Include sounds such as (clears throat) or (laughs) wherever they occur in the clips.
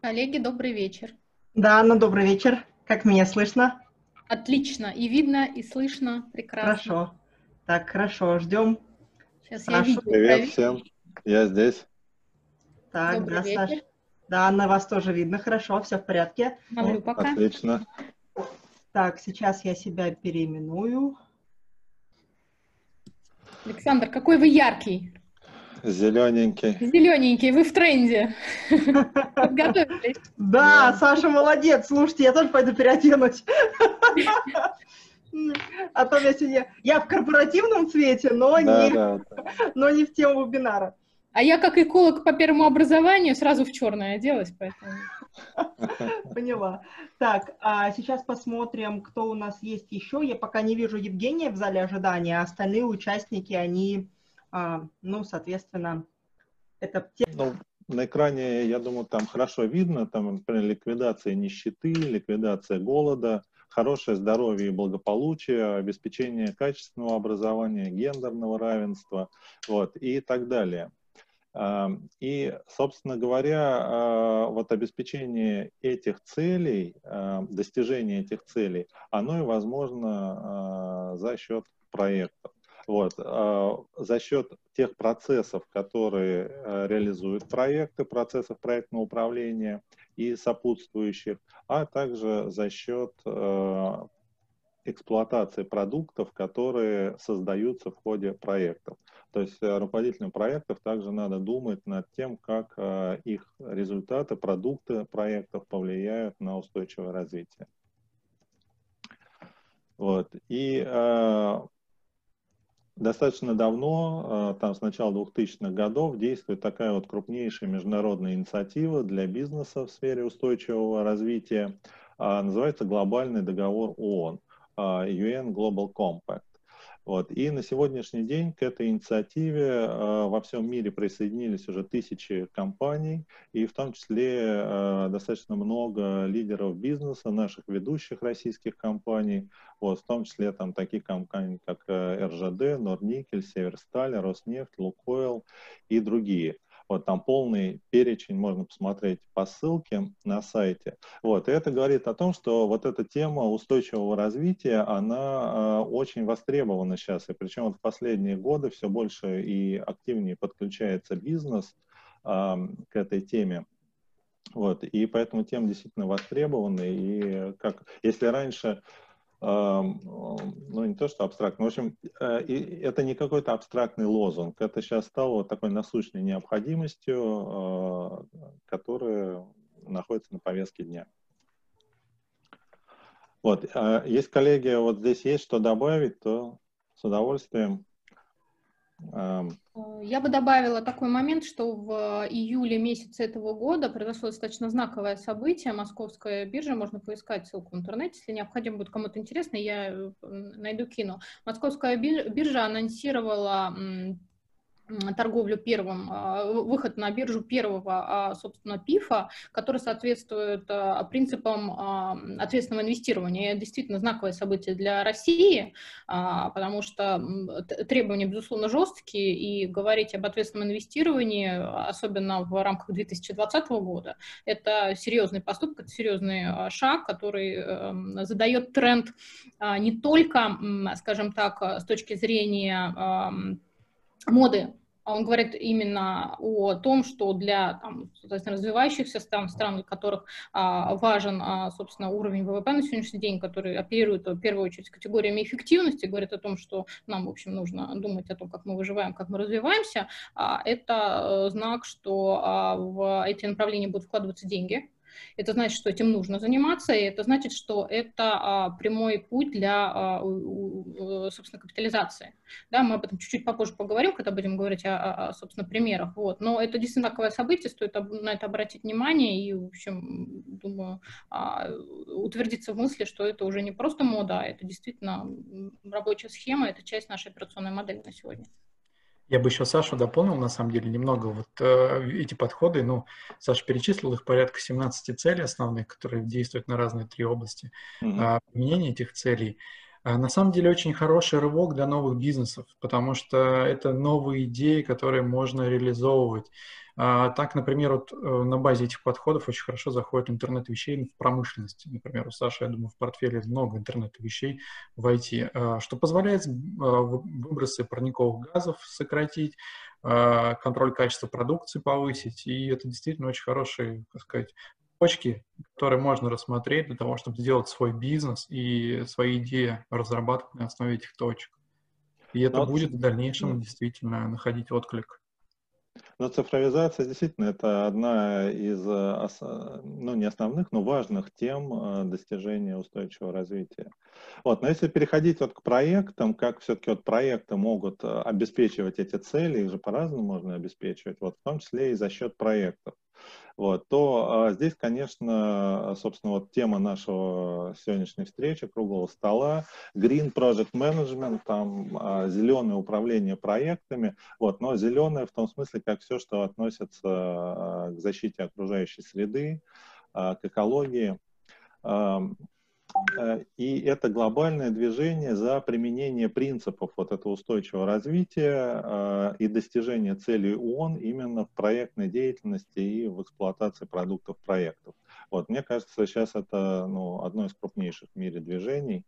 Коллеги, добрый вечер. Да, Анна, добрый вечер. Как меня слышно? Отлично. И видно, и слышно. Прекрасно. Хорошо. Так, хорошо, ждем. Сейчас Хорошо. я видео Привет всем, я здесь. Так, Добрый да, вечер. Саш. Да, Анна, вас тоже видно. Хорошо, все в порядке. Смотрю пока. Отлично. Так, сейчас я себя переименую. Александр, какой вы яркий. Зелененький. Зелененький, вы в тренде. (laughs) Подготовились. Да, Саша молодец. Слушайте, я тоже пойду переоденусь. (laughs) А то я сегодня... Я в корпоративном цвете, но Да, не, да, да. но не в тему вебинара. А я, как эколог по первому образованию, сразу в черное оделась, поэтому... (laughs) Поняла. Так, а сейчас посмотрим, кто у нас есть еще. Я пока не вижу Евгения в зале ожидания, а остальные участники, они, ну, соответственно, это Ну, на экране, я думаю, там хорошо видно, там, например, ликвидация нищеты, ликвидация голода, хорошее здоровье и благополучие, обеспечение качественного образования, гендерного равенства, вот, и так далее. А, И, собственно говоря, а, вот обеспечение этих целей, а, достижение этих целей, оно и возможно а, за счет проектов. Вот, а, за счет тех процессов, которые а, реализуют проекты, процессов проектного управления и сопутствующих, а также за счет а, эксплуатации продуктов, которые создаются в ходе проектов. То есть э, руководителям проектов также надо думать над тем, как э, их результаты, продукты проектов повлияют на устойчивое развитие. Вот. И э, достаточно давно, э, там с начала 2000-х годов, действует такая вот крупнейшая международная инициатива для бизнеса в сфере устойчивого развития. А, Называется глобальный договор ООН, UN Global Compact. Вот. И на сегодняшний день к этой инициативе э, во всем мире присоединились уже тысячи компаний, и в том числе э, достаточно много лидеров бизнеса, наших ведущих российских компаний, вот, в том числе там такие компании, как э, РЖД, Норникель, Северсталь, Роснефть, Лукойл и другие. Вот там полный перечень можно посмотреть по ссылке на сайте. Вот, и это говорит о том, что вот эта тема устойчивого развития, она э, очень востребована сейчас. И причем вот в последние годы все больше и активнее подключается бизнес э, к этой теме. Вот, и поэтому тема действительно востребована. И как, если раньше ну, не то, что абстрактно. В общем, э, это не какой-то абстрактный лозунг. Это сейчас стало такой насущной необходимостью, э, которая находится на повестке дня. Вот, а есть коллеги, вот здесь есть что добавить, то с удовольствием. Э, Я бы добавила такой момент, что в июле месяце этого года произошло достаточно знаковое событие. Московская биржа, можно поискать ссылку в интернете, если необходимо будет кому-то интересно, я э, найду, кину. Московская бир- биржа анонсировала торговлю первым, а, вы- выход на биржу первого, а, собственно, ПИФа, который соответствует а, принципам ответственного инвестирования. Это действительно знаковое событие для России, потому что требования, безусловно, жесткие, и говорить об ответственном инвестировании, особенно в рамках 2020 года, это серьезный поступок, это серьезный шаг, который эм, задает тренд не только, скажем так, с точки зрения моды, он говорит именно о том, что для там, развивающихся стран, стран, которых а, важен, а, собственно, уровень ВВП на сегодняшний день, который оперирует в первую очередь категориями эффективности, говорит о том, что нам, в общем, нужно думать о том, как мы выживаем, как мы развиваемся, а, это э, знак, что а, в эти направления будут вкладываться деньги, это значит, что этим нужно заниматься, и это значит, что это а, прямой путь для, а, у- у- собственно, капитализации. Да, мы об этом чуть-чуть попозже поговорим, когда будем говорить о, о- собственно, примерах. Вот. Но это действительно знаковое событие, стоит на это обратить внимание и, в общем, думаю, а, утвердиться в мысли, что это уже не просто мода, а это действительно рабочая схема, это часть нашей операционной модели на сегодня. Я бы еще Сашу дополнил, на самом деле, немного вот э, эти подходы. Ну, Саша перечислил их порядка 17 целей основных, которые действуют на разные три области. мгм. А применение этих целей а, на самом деле очень хороший рывок для новых бизнесов, потому что это новые идеи, которые можно реализовывать. А, так, например, вот э, на базе этих подходов очень хорошо заходит интернет вещей в промышленности. Например, у Саши, я думаю, в портфеле много интернет вещей в IT, а, что позволяет а, выбросы парниковых газов сократить, контроль качества продукции повысить, и это действительно очень хорошие, так сказать, точки, которые можно рассмотреть для того, чтобы сделать свой бизнес и свои идеи разрабатывать на основе этих точек. И это Но... будет в дальнейшем действительно находить отклик. Но цифровизация действительно это одна из, э, ну не основных, но важных тем э, достижения устойчивого развития. Вот, но если переходить вот к проектам, как все-таки вот проекты могут э, обеспечивать эти цели, их же по-разному можно обеспечивать, вот в том числе и за счет проектов вот, то а, здесь, конечно, собственно, вот тема нашего сегодняшней встречи, круглого стола, Green Project Management, там а, зеленое управление проектами, вот, но зеленое в том смысле, как все, что относится а, к защите окружающей среды, а, к экологии. Э, и это глобальное движение за применение принципов вот этого устойчивого развития э, и достижения целей ООН именно в проектной деятельности и в эксплуатации продуктов проектов. Вот, мне кажется, сейчас это ну, одно из крупнейших в мире движений.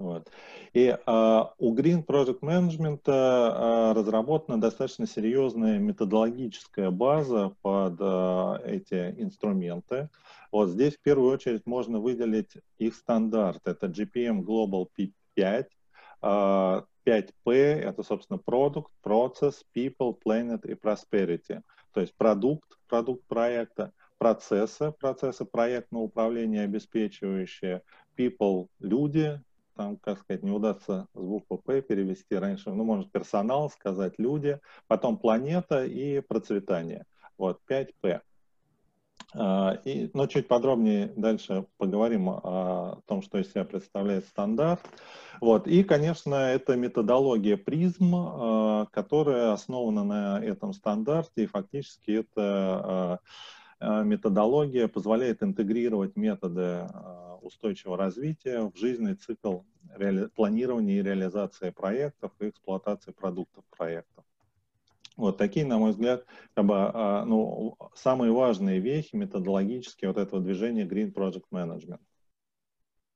Вот. И э, у Green Project Management э, разработана достаточно серьезная методологическая база под э, эти инструменты. Вот здесь в первую очередь можно выделить их стандарт. Это GPM Global P5. Э, 5P — это, собственно, продукт, процесс, people, planet и prosperity. То есть продукт, продукт проекта, процессы, процессы проектного управления обеспечивающие, people — люди, там, как сказать, не удастся с буквы П перевести раньше, ну, может, персонал сказать, люди, потом планета и процветание. Вот, 5П. А, и, но чуть подробнее дальше поговорим о том, что из себя представляет стандарт. Вот. И, конечно, это методология PRiSM, а, которая основана на этом стандарте, и фактически это а, методология позволяет интегрировать методы устойчивого развития в жизненный цикл планирования и реализации проектов и эксплуатации продуктов проектов. Вот такие, на мой взгляд, как бы, а, ну, самые важные вехи методологические вот этого движения Green Project Management.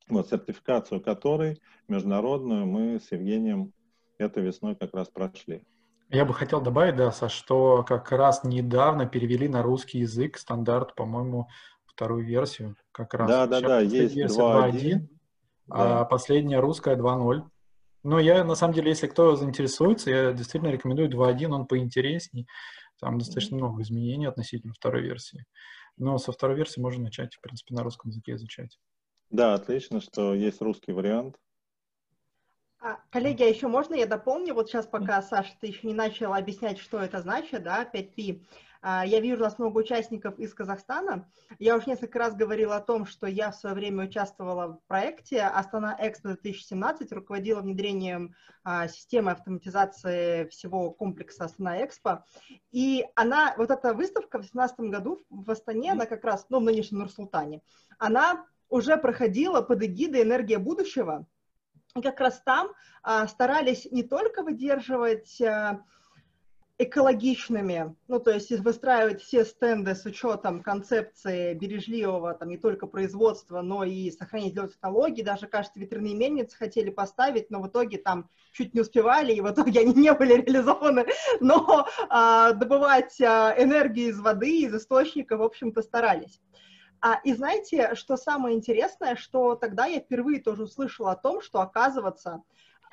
Вот сертификацию которой международную мы с Евгением этой весной как раз прошли. Я бы хотел добавить, да, Саш, что как раз недавно перевели на русский язык стандарт, по-моему, вторую версию. Как раз. Да, да, да, есть 2.1, да. а последняя русская 2.0. Но я, на самом деле, если кто заинтересуется, я действительно рекомендую 2.1, он поинтересней. Там достаточно много изменений относительно второй версии. Но со второй версии можно начать, в принципе, на русском языке изучать. Да, отлично, что есть русский вариант. А, коллеги, а еще можно я дополню? Вот сейчас, пока, Саша, ты еще не начала объяснять, что это значит, да, 5P. А, я вижу у нас много участников из Казахстана. Я уже несколько раз говорила о том, что я в свое время участвовала в проекте Астана Экспо 2017, руководила внедрением а, системы автоматизации всего комплекса Астана Экспо. И она, вот эта выставка в 2017 году в Астане, она как раз, ну, в нынешнем Нур-Султане, она уже проходила под эгидой «Энергия будущего», и как раз там а, старались не только выдерживать а, экологичными, ну, то есть выстраивать все стенды с учетом концепции бережливого, там, не только производства, но и сохранения зеленой технологий. Даже, кажется, ветряные мельницы хотели поставить, но в итоге там чуть не успевали, и в итоге они не были реализованы. Но а, добывать а, энергию из воды, из источника, в общем-то, старались. А, и знаете, что самое интересное, что тогда я впервые тоже услышала о том, что, оказывается,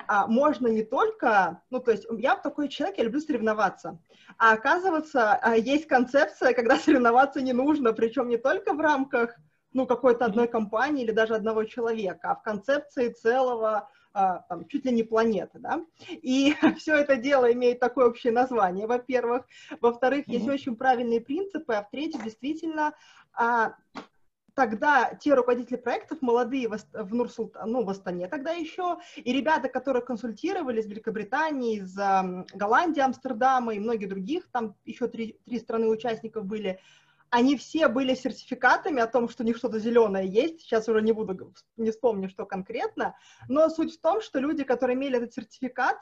а, можно не только, ну, то есть я такой человек, я люблю соревноваться, а оказывается, а, есть концепция, когда (laughs) соревноваться не нужно, причем не только в рамках, ну, какой-то одной компании или даже одного человека, а в концепции целого а, там, чуть ли не планеты, да, и (laughs) все это дело имеет такое общее название, во-первых, во-вторых, mm-hmm. есть очень правильные принципы, а в-третьих, действительно, тогда те руководители проектов, молодые в, в Нур-Султан, ну, в Астане тогда еще, и ребята, которые консультировали из Великобритании, из Голландии, Амстердама и многих других, там еще три, три страны участников были, они все были сертификатами о том, что у них что-то зеленое есть. Сейчас уже не буду, не вспомню, что конкретно. Но суть в том, что люди, которые имели этот сертификат,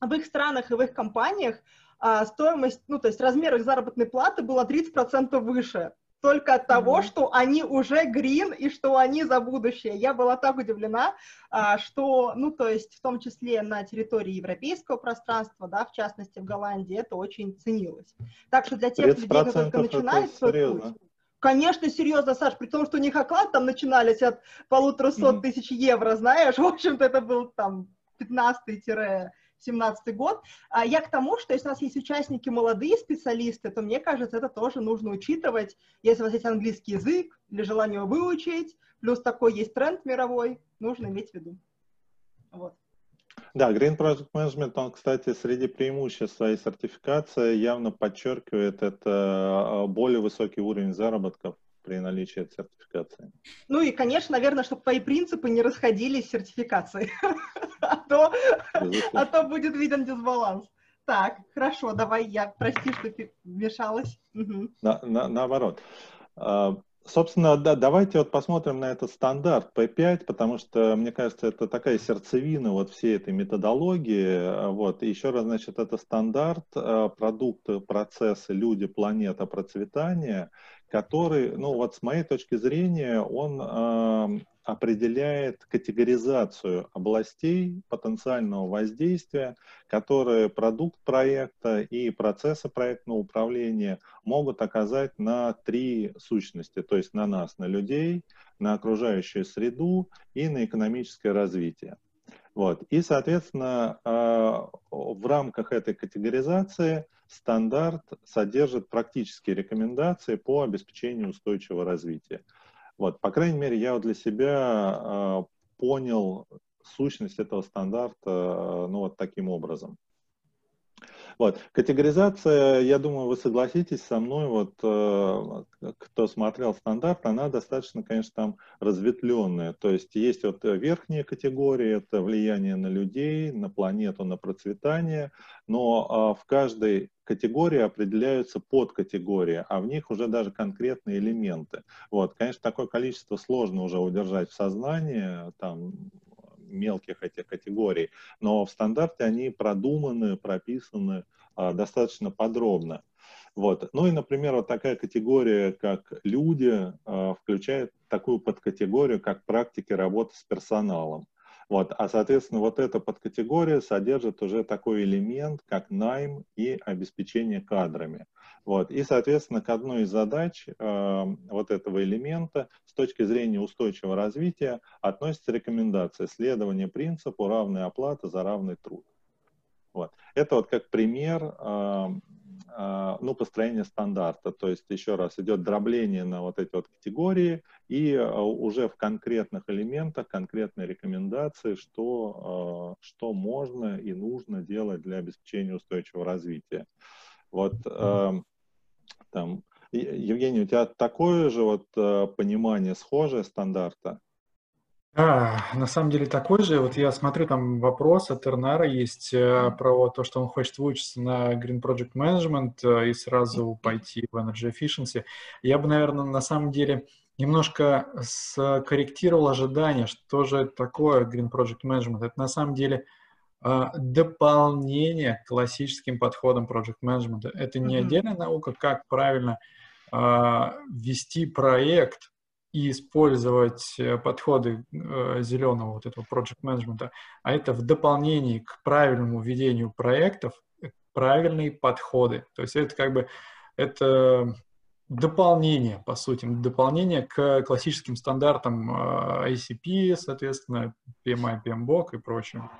в их странах и в их компаниях а стоимость, ну, то есть размер их заработной платы было 30% выше только от того, mm-hmm. что они уже грин и что они за будущее. Я была так удивлена, а, что, ну, то есть в том числе на территории европейского пространства, да, в частности в Голландии, это очень ценилось. Так что для тех людей, кто только начинает свой путь, Конечно, серьезно, Саш, при том, что у них оклад там начинались от полутора сот тысяч евро, знаешь, (laughs) в общем-то это был там 15 17 год. А я к тому, что если у нас есть участники молодые специалисты, то мне кажется, это тоже нужно учитывать, если у вас есть английский язык или желание его выучить, плюс такой есть тренд мировой, нужно иметь в виду. Вот. Да, Green Project Management, он, кстати, среди преимуществ своей сертификации явно подчеркивает это а, более высокий уровень заработков при наличии сертификации. Ну и, конечно, наверное, чтобы твои принципы не расходились с сертификацией, (laughs) а то, а то будет виден дисбаланс. Так, хорошо, давай я, прости, что вмешалась. На, на, наоборот. А, собственно, да, давайте вот посмотрим на этот стандарт P5, потому что, мне кажется, это такая сердцевина вот всей этой методологии. Вот. И еще раз, значит, это стандарт, а, продукты, процессы, люди, планета, процветание, который, ну вот с моей точки зрения, он э, определяет категоризацию областей потенциального воздействия, которые продукт проекта и процессы проектного управления могут оказать на три сущности, то есть на нас, на людей, на окружающую среду и на экономическое развитие. Вот. И, соответственно, а, в рамках этой категоризации стандарт содержит практические рекомендации по обеспечению устойчивого развития. Вот, по крайней мере, я для себя а, понял сущность этого стандарта а, ну, вот таким образом. Вот. Категоризация, я думаю, вы согласитесь со мной, вот, э, кто смотрел стандарт, она достаточно, конечно, там разветвленная. То есть есть вот верхние категории, это влияние на людей, на планету, на процветание, но э, в каждой категории определяются подкатегории, а в них уже даже конкретные элементы. Вот, конечно, такое количество сложно уже удержать в сознании, там мелких этих категорий, но в стандарте они продуманы, прописаны а, достаточно подробно. Вот. Ну и, например, вот такая категория, как люди, а, включает такую подкатегорию, как практики работы с персоналом. Вот. А, соответственно, вот эта подкатегория содержит уже такой элемент, как найм и обеспечение кадрами. Вот. И, соответственно, к одной из задач э, вот этого элемента с точки зрения устойчивого развития относится рекомендация следования принципу равной оплаты за равный труд. Вот. Это вот как пример э, э, ну, построения стандарта. То есть, еще раз, идет дробление на вот эти вот категории и э, уже в конкретных элементах конкретные рекомендации, что, э, что можно и нужно делать для обеспечения устойчивого развития. Вот э, там, Евгений, у тебя такое же вот э, понимание, схожее стандарта? А, на самом деле такой же. Вот я смотрю, там вопрос от Эрнара есть э, про то, что он хочет выучиться на Green Project Management э, и сразу пойти в Energy Efficiency. Я бы, наверное, на самом деле немножко скорректировал ожидания, что же такое Green Project Management. Это на самом деле дополнение к классическим подходам project management. Это не mm-hmm. отдельная наука, как правильно а, вести проект и использовать э, подходы э, зеленого вот этого project management, а это в дополнении к правильному ведению проектов э, правильные подходы. То есть это как бы это дополнение, по сути, дополнение к классическим стандартам ICP, соответственно, PMI, PMBOK и прочим.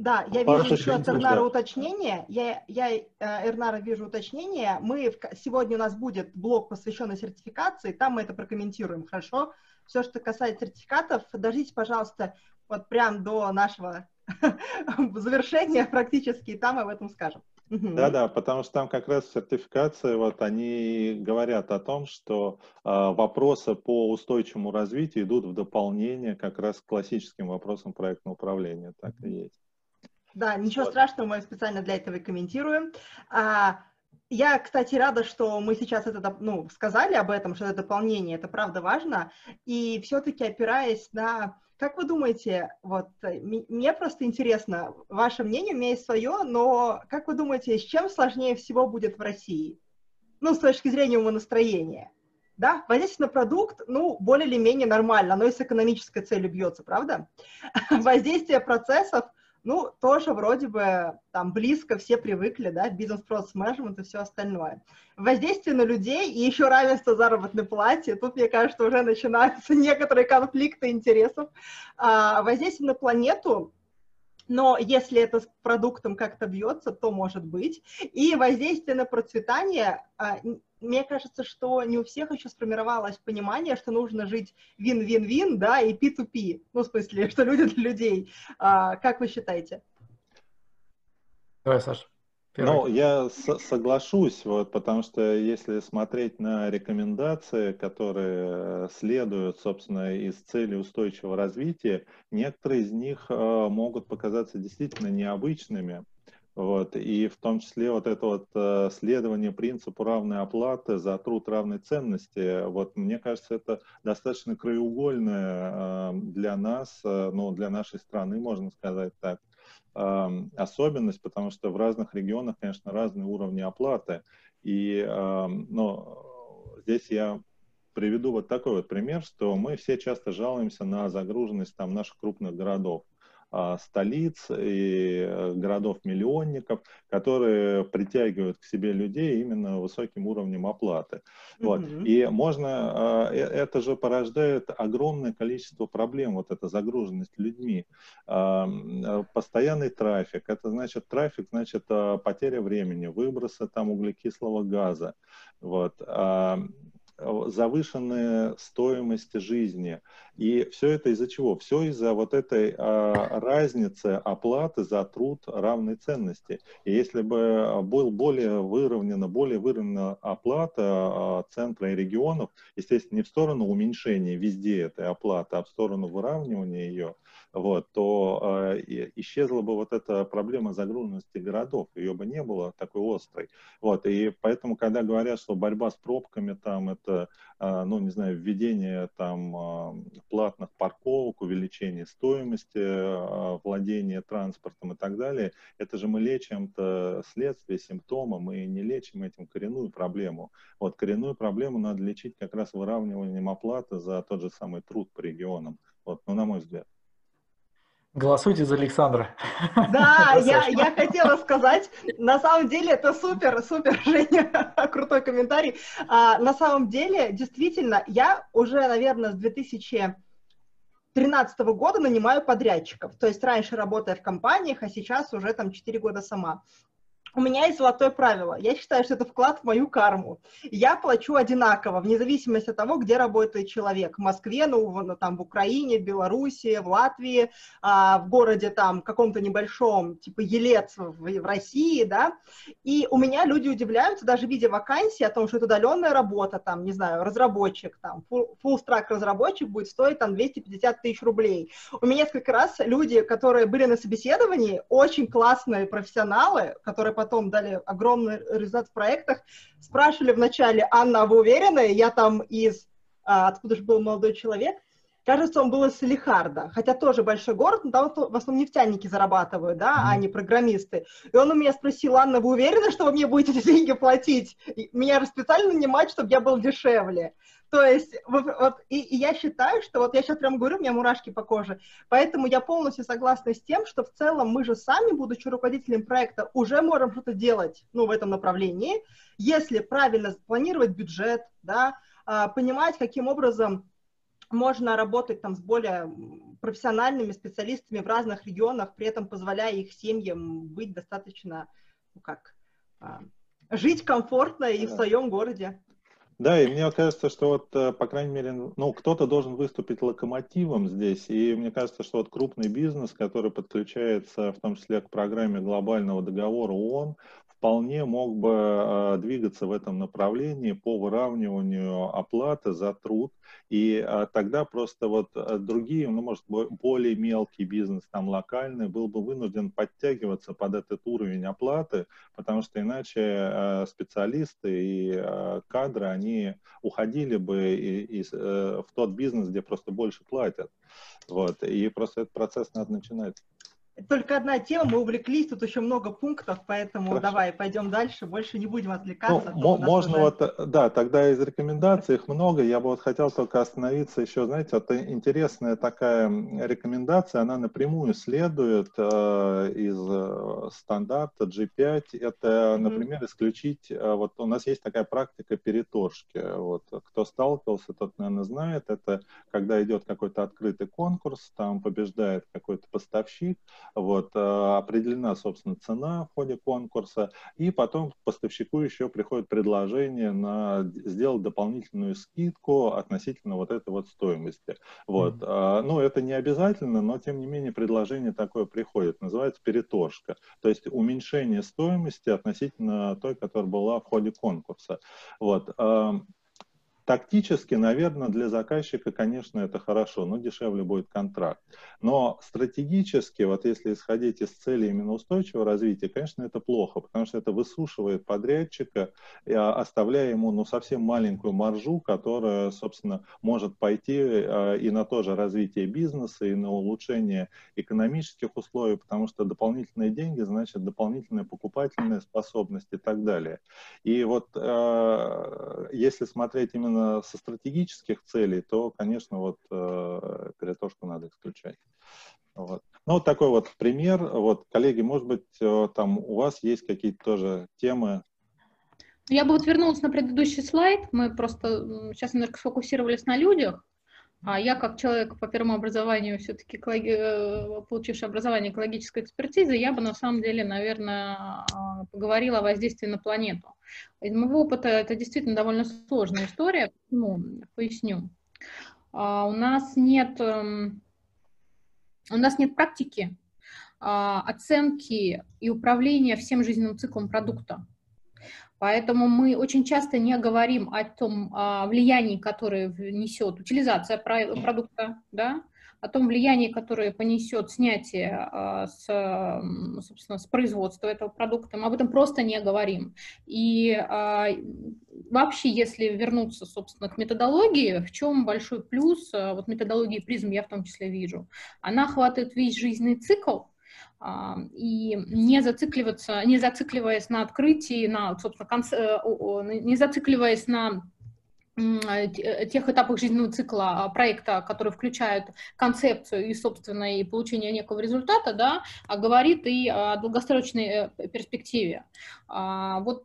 Да, я вижу еще от Эрнара уточнение. Я, я э, Эрнара вижу уточнение. Мы в, сегодня у нас будет блок, посвященный сертификации, там мы это прокомментируем, хорошо? Все, что касается сертификатов, дождитесь, пожалуйста, вот прям до нашего (laughs) завершения практически, и там об этом скажем. Да-да, потому что там как раз сертификация, вот они говорят о том, что э, вопросы по устойчивому развитию идут в дополнение как раз к классическим вопросам проектного управления. Так и есть. Да, ничего вот. страшного, мы специально для этого и комментируем. А, я, кстати, рада, что мы сейчас это, ну, сказали об этом, что это дополнение, это правда важно. И все-таки опираясь на как вы думаете, вот мне просто интересно, ваше мнение, у меня есть свое, но как вы думаете, с чем сложнее всего будет в России? Ну, с точки зрения умонастроения. Да, воздействие на продукт, ну, более или менее нормально, оно и с экономической целью бьется, правда? (laughs) Воздействие процессов, ну, тоже вроде бы там близко, все привыкли, да, бизнес-процесс менеджмент и все остальное. Воздействие на людей и еще равенство заработной плате, тут, мне кажется, уже начинаются (laughs) некоторые конфликты интересов. А, воздействие на планету, но если это с продуктом как-то бьется, то может быть. И воздействие на процветание, а, мне кажется, что не у всех еще сформировалось понимание, что нужно жить вин-вин-вин, да, и P2P, ну, в смысле, (laughs) что люди для людей. А, как вы считаете? Давай, Саша. Ну, я соглашусь, вот, потому что если смотреть на рекомендации, которые следуют, собственно, из цели устойчивого развития, некоторые из них э, могут показаться действительно необычными. Вот, и в том числе вот это вот э, следование принципу равной оплаты за труд равной ценности, вот мне кажется, это достаточно краеугольное э, для нас, э, ну, для нашей страны, можно сказать так, э, особенность, потому что в разных регионах, конечно, разные уровни оплаты. И, э, ну, здесь я приведу вот такой вот пример, что мы все часто жалуемся на загруженность там наших крупных городов. А, столиц и э, городов-миллионников, которые притягивают к себе людей именно высоким уровнем оплаты. Mm-hmm. Вот. И можно, а, э, это же порождает огромное количество проблем, вот эта загруженность людьми. А, э, постоянный трафик, это значит трафик, значит потеря времени, выбросы там углекислого газа. Вот завышенная стоимость жизни. И все это из-за чего? Все из-за вот этой а, разницы оплаты за труд равной ценности. И если бы был более выровнена, более выровнена оплата а, центра и регионов, естественно, не в сторону уменьшения везде этой оплаты, а в сторону выравнивания ее, вот, то э, исчезла бы вот эта проблема загруженности городов, ее бы не было такой острой. Вот, и поэтому, когда говорят, что борьба с пробками, там, это, э, ну, не знаю, введение там э, платных парковок, увеличение стоимости э, владения транспортом и так далее, это же мы лечим-то следствие, симптомы, мы не лечим этим коренную проблему. Вот, коренную проблему надо лечить как раз выравниванием оплаты за тот же самый труд по регионам. Вот, ну, на мой взгляд. Голосуйте за Александра. Да, (laughs) я, я хотела сказать, на самом деле это супер, супер, (laughs) Женя, крутой комментарий. А, на самом деле, действительно, я уже, наверное, с 2013 года нанимаю подрядчиков. То есть раньше работая в компаниях, а сейчас уже там 4 года сама у меня есть золотое правило. Я считаю, что это вклад в мою карму. Я плачу одинаково, вне зависимости от того, где работает человек. В Москве, ну, ну там, в Украине, в Беларуси, в Латвии, а, в городе там каком-то небольшом, типа Елец в, в России, да. И у меня люди удивляются, даже видя вакансии о том, что это удаленная работа, там, не знаю, разработчик, там, full-stack разработчик будет стоить там 250 тысяч рублей. У меня несколько раз люди, которые были на собеседовании, очень классные профессионалы, которые потом дали огромный результат в проектах, спрашивали вначале, Анна, а вы уверены? Я там из, а, откуда же был молодой человек, Кажется, он был из Салихарда, хотя тоже большой город, но там в основном нефтяники зарабатывают, да, mm-hmm. а не программисты. И он у меня спросил, Анна, вы уверены, что вы мне будете эти деньги платить? И меня же специально нанимать, чтобы я был дешевле. То есть, вот, вот и, и я считаю, что вот я сейчас прям говорю, у меня мурашки по коже, поэтому я полностью согласна с тем, что в целом мы же сами, будучи руководителем проекта, уже можем что-то делать, ну, в этом направлении, если правильно планировать бюджет, да, а, понимать, каким образом можно работать там с более профессиональными специалистами в разных регионах, при этом позволяя их семьям быть достаточно, ну как, а, жить комфортно и в своем городе. Да, и мне кажется, что вот, э, по крайней мере, ну, кто-то должен выступить локомотивом здесь, и мне кажется, что вот крупный бизнес, который подключается в том числе к программе глобального договора ООН, вполне мог бы э, двигаться в этом направлении по выравниванию оплаты за труд. И э, тогда просто вот э, другие, ну, может, более мелкий бизнес, там, локальный, был бы вынужден подтягиваться под этот уровень оплаты, потому что иначе специалисты и кадры, они уходили бы из, в тот бизнес, где просто больше платят. Вот. И просто этот процесс надо начинать только одна тема, мы увлеклись, тут еще много пунктов, поэтому Хорошо. давай пойдем дальше, больше не будем отвлекаться. Ну, можно уже... вот, э, да, тогда из рекомендаций их много, я бы вот хотел только остановиться еще, знаете, вот интересная такая рекомендация, она напрямую следует э, из э, стандарта G5, это, например, mm-hmm. исключить, э, вот у нас есть такая практика переторжки, вот, кто сталкивался, тот, наверное, знает, это когда идет какой-то открытый конкурс, там побеждает какой-то поставщик, вот, э, определена, собственно, цена в ходе конкурса, и потом поставщику еще приходит предложение на сделать дополнительную скидку относительно вот этой вот стоимости. Вот. Mm-hmm. Ну, это не обязательно, но, тем не менее, предложение такое приходит. Называется переторжка. То есть уменьшение стоимости относительно той, которая была в ходе конкурса. Вот. Тактически, наверное, для заказчика, конечно, это хорошо, но дешевле будет контракт. Но стратегически, вот если исходить из цели именно устойчивого развития, конечно, это плохо, потому что это высушивает подрядчика, а, оставляя ему ну, совсем маленькую маржу, которая, собственно, может пойти а, и на то же развитие бизнеса, и на улучшение экономических условий, потому что дополнительные деньги значит дополнительная покупательная способность и так далее. И вот а, если смотреть именно именно со стратегических целей, то, конечно, вот э, перетошку надо исключать. Вот. Ну, вот такой вот пример. Вот, коллеги, может быть, э, там у вас есть какие-то тоже темы? Я бы вот вернулась на предыдущий слайд. Мы просто сейчас немножко сфокусировались на людях. А я, как человек по первому образованию, все-таки э, получивший образование экологической экспертизы, я бы на самом деле, наверное, а, поговорила о воздействии на планету. Из моего опыта это действительно довольно сложная история. Ну, поясню. А, у нас нет, эм, у нас нет практики а, оценки и управления всем жизненным циклом продукта. Поэтому мы очень часто не говорим о том о влиянии, которое несет утилизация продукта, да, о том влиянии, которое понесет снятие а, с, собственно, с производства этого продукта. Мы об этом просто не говорим. И а, вообще, если вернуться, собственно, к методологии, в чем большой плюс а, вот методологии призм я в том числе вижу? Она охватывает весь жизненный цикл, и не зацикливаться, не зацикливаясь на открытии, на, собственно, конце, э, не зацикливаясь на тех этапах жизненного цикла а, проекта, которые включают концепцию и, собственно, и получение некого результата, да, а говорит и о долгосрочной э, перспективе. А, вот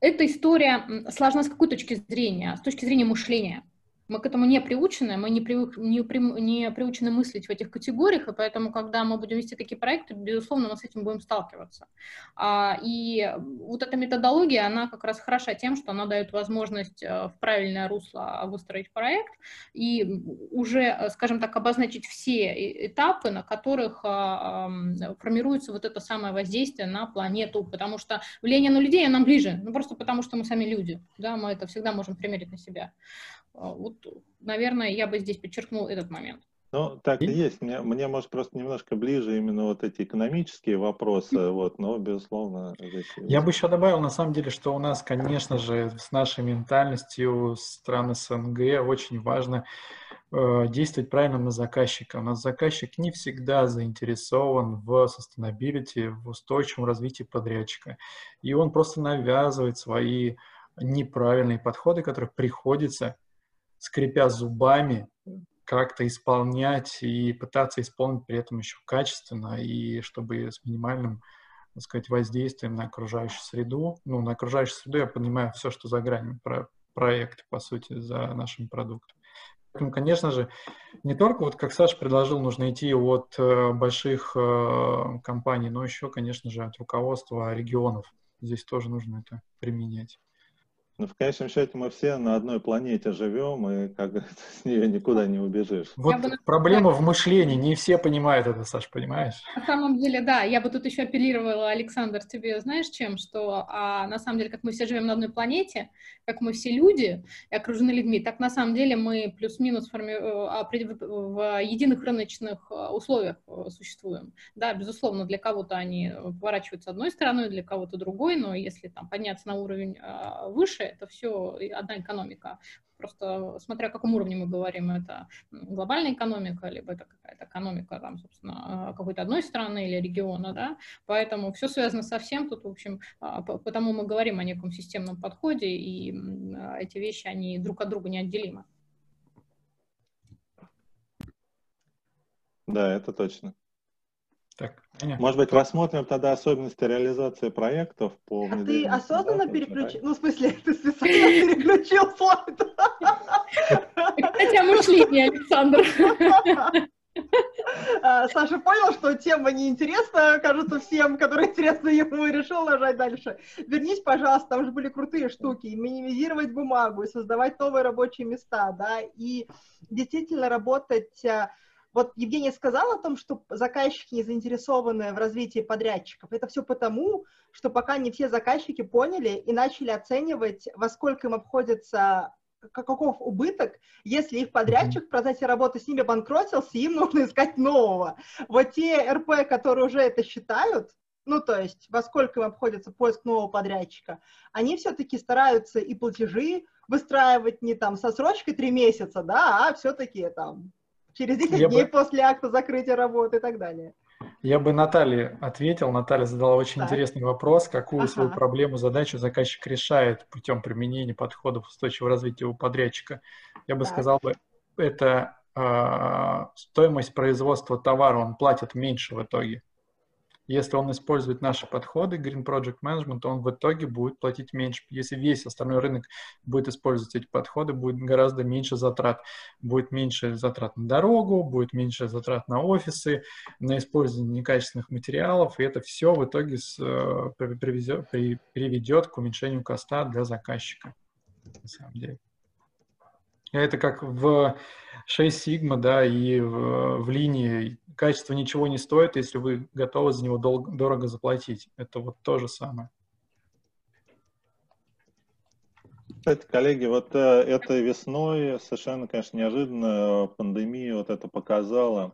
эта история сложна с какой точки зрения? С точки зрения мышления. Мы к этому не приучены, мы не, привык, не, при, не приучены мыслить в этих категориях, и поэтому, когда мы будем вести такие проекты, безусловно, мы с этим будем сталкиваться. А, и вот эта методология, она как раз хороша тем, что она дает возможность э, в правильное русло выстроить проект и уже, скажем так, обозначить все этапы, на которых а, формируется вот это самое воздействие на планету, потому что влияние на людей нам ближе, ну просто потому что мы сами люди, да, мы это всегда можем примерить на себя. А, вот, наверное, я бы здесь подчеркнул этот момент. Ну, так и есть. Мне, мне, может, просто немножко ближе именно вот эти экономические вопросы, вот, но, безусловно, здесь... Я бы еще добавил, на самом деле, что у нас, конечно же, с нашей ментальностью стран СНГ очень важно э, действовать правильно на заказчика. У нас заказчик не всегда заинтересован в sustainability, в устойчивом развитии подрядчика. И он просто навязывает свои неправильные подходы, которые приходится скрипя зубами, как-то исполнять и пытаться исполнить при этом еще качественно и чтобы с минимальным, так сказать, воздействием на окружающую среду. Ну, на окружающую среду я понимаю все, что за гранями про проект, по сути, за нашим продуктом. Поэтому, конечно же, не только, вот как Саша предложил, нужно идти от э, больших э, компаний, но еще, конечно же, от руководства регионов. Здесь тоже нужно это применять. Ну, в конечном счете мы все на одной планете живем, и как (laughs) с нее никуда не убежишь. Вот бы... проблема в мышлении, не все понимают это, Саш, понимаешь? На самом деле, да, я бы тут еще апеллировала, Александр, тебе знаешь чем, что а, на самом деле, как мы все живем на одной планете, как мы все люди и окружены людьми, так на самом деле мы плюс-минус форми... Э, в единых рыночных э, условиях э, существуем. Да, безусловно, для кого-то они поворачиваются одной стороной, для кого-то другой, но если там подняться на уровень а, выше, это все одна экономика. Просто смотря о каком уровне мы говорим, это глобальная экономика, либо это какая-то экономика, там, собственно, какой-то одной страны или региона, да, поэтому все связано со всем, тут, в общем, а, потому мы говорим о неком системном подходе, и эти вещи, они друг от друга неотделимы. Да, это точно. Так, Может быть, рассмотрим тогда особенности реализации проектов по А ты осознанно переключил? Ну, в смысле, ты специально переключил слайд? Хотя мышление, Александр. А, Саша понял, что тема неинтересна, кажется, всем, которые интересно ему, и решил нажать дальше. Вернись, пожалуйста, там же были крутые штуки. Минимизировать бумагу, создавать новые рабочие места, да, и действительно работать а, вот Евгения сказала о том, что заказчики не заинтересованы в развитии подрядчиков. Это все потому, что пока не все заказчики поняли и начали оценивать, во сколько им обходится каков убыток, если их подрядчик в процессе работы с ними банкротился, им нужно искать нового. Вот те РП, которые уже это считают, ну, то есть, во сколько им обходится поиск нового подрядчика, они все-таки стараются и платежи выстраивать не там со срочкой три месяца, да, а все-таки там через 10 я дней бы... после акта закрытия работы и так далее. Я бы Наталье ответил. Наталья задала очень так. интересный вопрос. Какую ага. свою проблему, задачу заказчик решает путем применения подходов устойчивого развития у подрядчика? Я бы так. сказал бы, это э, стоимость производства товара он платит меньше в итоге. Если он использует наши подходы Green Project Management, он в итоге будет платить меньше. Если весь остальной рынок будет использовать эти подходы, будет гораздо меньше затрат. Будет меньше затрат на дорогу, будет меньше затрат на офисы, на использование некачественных материалов, и это все в итоге с, э, привезет, при, приведет к уменьшению коста для заказчика. На самом деле. Это как в 6 сигма, да, и в, в линии качество ничего не стоит, если вы готовы за него дол- дорого заплатить. Это вот то же самое. Кстати, коллеги, вот э, этой весной совершенно, конечно, неожиданно пандемия вот это показала,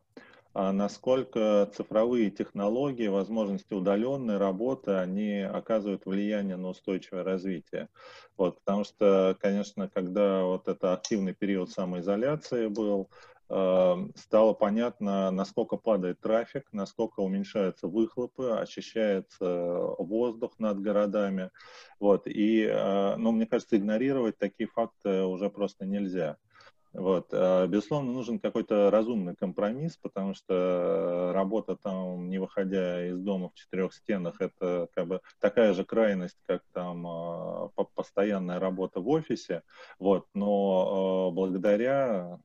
насколько цифровые технологии, возможности удаленной работы, они оказывают влияние на устойчивое развитие. Вот, потому что, конечно, когда вот это активный период самоизоляции был, э, стало понятно, насколько падает трафик, насколько уменьшаются выхлопы, очищается воздух над городами. Вот, и, э, ну, мне кажется, игнорировать такие факты уже просто нельзя. Вот. А, безусловно, нужен какой-то разумный компромисс, потому что работа там, не выходя из дома в четырех стенах, это как бы такая же крайность, как там а, постоянная работа в офисе. Вот. Но благодаря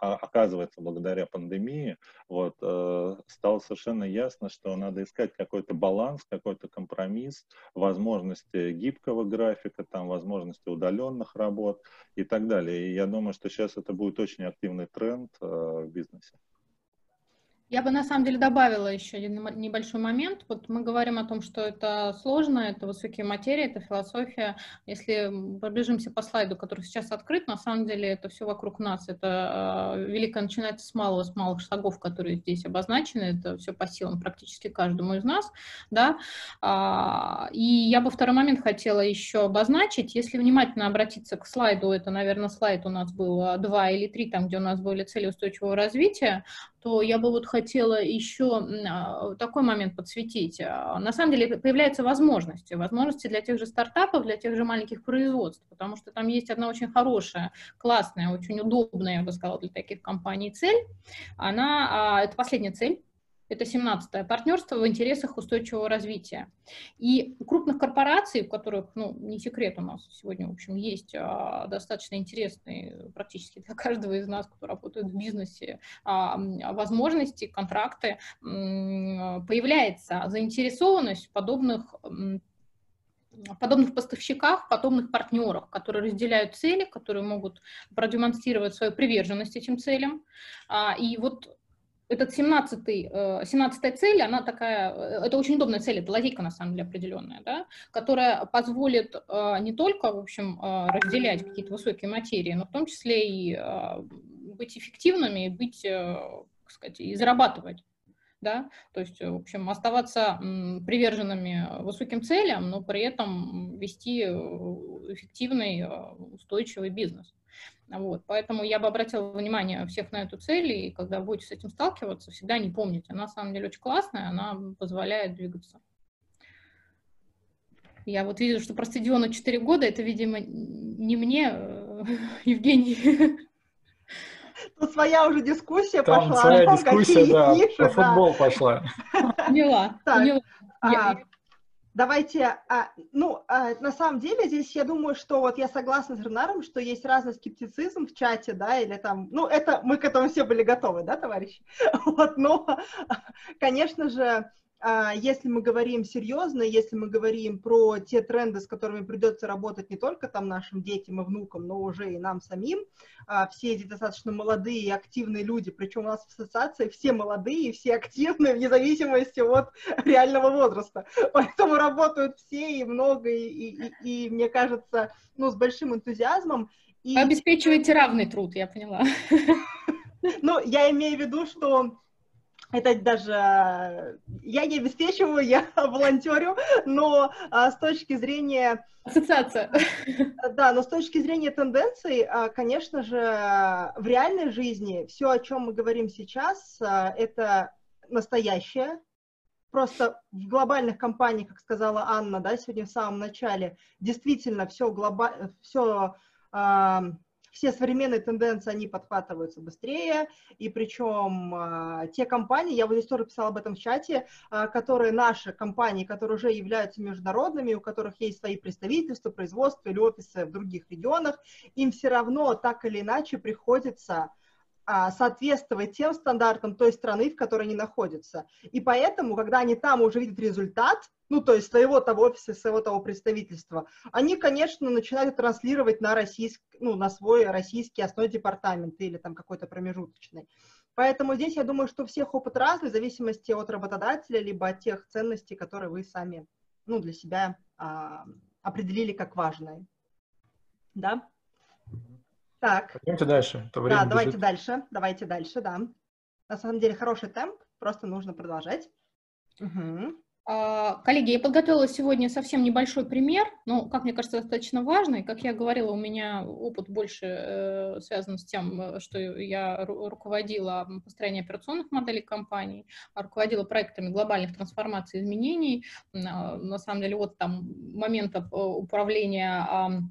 оказывается, благодаря пандемии, вот, э, стало совершенно ясно, что надо искать какой-то баланс, какой-то компромисс, возможности гибкого графика, там, возможности удаленных работ и так далее. И я думаю, что сейчас это будет очень активный тренд э, в бизнесе. Я бы на самом деле добавила еще один небольшой момент. Вот мы говорим о том, что это сложно, это высокие материи, это философия. Если пробежимся по слайду, который сейчас открыт, на самом деле это все вокруг нас. Это э, великое начинается с малого, с малых шагов, которые здесь обозначены. Это все по силам практически каждому из нас. Да? А, и я бы второй момент хотела еще обозначить. Если внимательно обратиться к слайду, это, наверное, слайд у нас был два или три, там, где у нас были цели устойчивого развития, то я бы вот хотела еще а, такой момент подсветить. А, на самом деле появляются возможности, возможности для тех же стартапов, для тех же маленьких производств, потому что там есть одна очень хорошая, классная, очень удобная, я бы сказала, для таких компаний цель. Она, а, это последняя цель, это 17-е, партнерство в интересах устойчивого развития. И у крупных корпораций, у которых, ну, не секрет у нас сегодня, в общем, есть а, достаточно интересные практически для каждого из нас, кто работает в бизнесе, а, возможности, контракты, появляется заинтересованность в подобных подобных поставщиках, подобных партнерах, которые разделяют цели, которые могут продемонстрировать свою приверженность этим целям. А, и вот этот 17-й, 17 цель, она такая, это очень удобная цель, это лазейка на самом деле определенная, да, которая позволит не только, в общем, разделять какие-то высокие материи, но в том числе и быть эффективными, быть, так сказать, и зарабатывать да, то есть, в общем, оставаться приверженными высоким целям, но при этом вести э, эффективный, э, устойчивый бизнес. Вот, поэтому я бы обратила внимание всех на эту цель, и когда будете с этим сталкиваться, всегда не помните. Она на самом деле очень классная, она позволяет двигаться. Я вот вижу, что про стадиона 4 года, это, видимо, не мне, э, (laughs) Евгений Тут своя уже дискуссия Там пошла. своя дискуссия, да, ниши, про футбол пошла. Поняла, поняла. А, давайте, а, ну, а, на самом деле здесь я думаю, что вот я согласна с Ренаром, что есть разный скептицизм в чате, да, или там, ну, это мы к этому все были готовы, да, товарищи? (laughs) Вот, но, конечно же, если мы говорим серьезно, если мы говорим про те тренды, с которыми придется работать не только там нашим детям и внукам, но уже и нам самим, а, все эти достаточно молодые и активные люди, причем у нас в ассоциации все молодые и все активные вне зависимости от (laughs) реального возраста. Поэтому работают все и много, и, и, и мне кажется, ну, с большим энтузиазмом. И... Обеспечиваете равный труд, я поняла. (laughs) Ну, я имею в виду, что это даже я не обеспечиваю, (laughs) я волонтерю, но а, с точки зрения... Ассоциация. Да, но с точки зрения тенденций, а, конечно же, в реальной жизни все, о чем мы говорим сейчас, а, это настоящее. Просто в глобальных компаниях, как сказала Анна, да, сегодня в самом начале, действительно все глобально, все все современные тенденции, они подхватываются быстрее, и причем э, те компании, я вот здесь тоже писала об этом в чате, э, которые наши компании, которые уже являются международными, у которых есть свои представительства, производства или офисы в других регионах, им все равно так или иначе приходится а, соответствовать тем стандартам той страны, в которой они находятся. И поэтому, когда они там уже видят результат, ну, то есть своего того офиса, своего того представительства, они, конечно, начинают транслировать на, российск, ну, на свой российский основной департамент или там какой-то промежуточный. Поэтому здесь я думаю, что всех опыт разный, в зависимости от работодателя, либо от тех ценностей, которые вы сами ну, для себя а, определили как важные. Да? Так. Пойдемте дальше. да, бежит. давайте дальше. Давайте дальше, да. На самом деле хороший темп, просто нужно продолжать. Угу. Коллеги, я подготовила сегодня совсем небольшой пример, но, как мне кажется, достаточно важный. Как я говорила, у меня опыт больше э, связан с тем, э, что я руководила построением операционных моделей компаний, руководила проектами глобальных трансформаций и изменений. На самом деле, вот там момента э, управления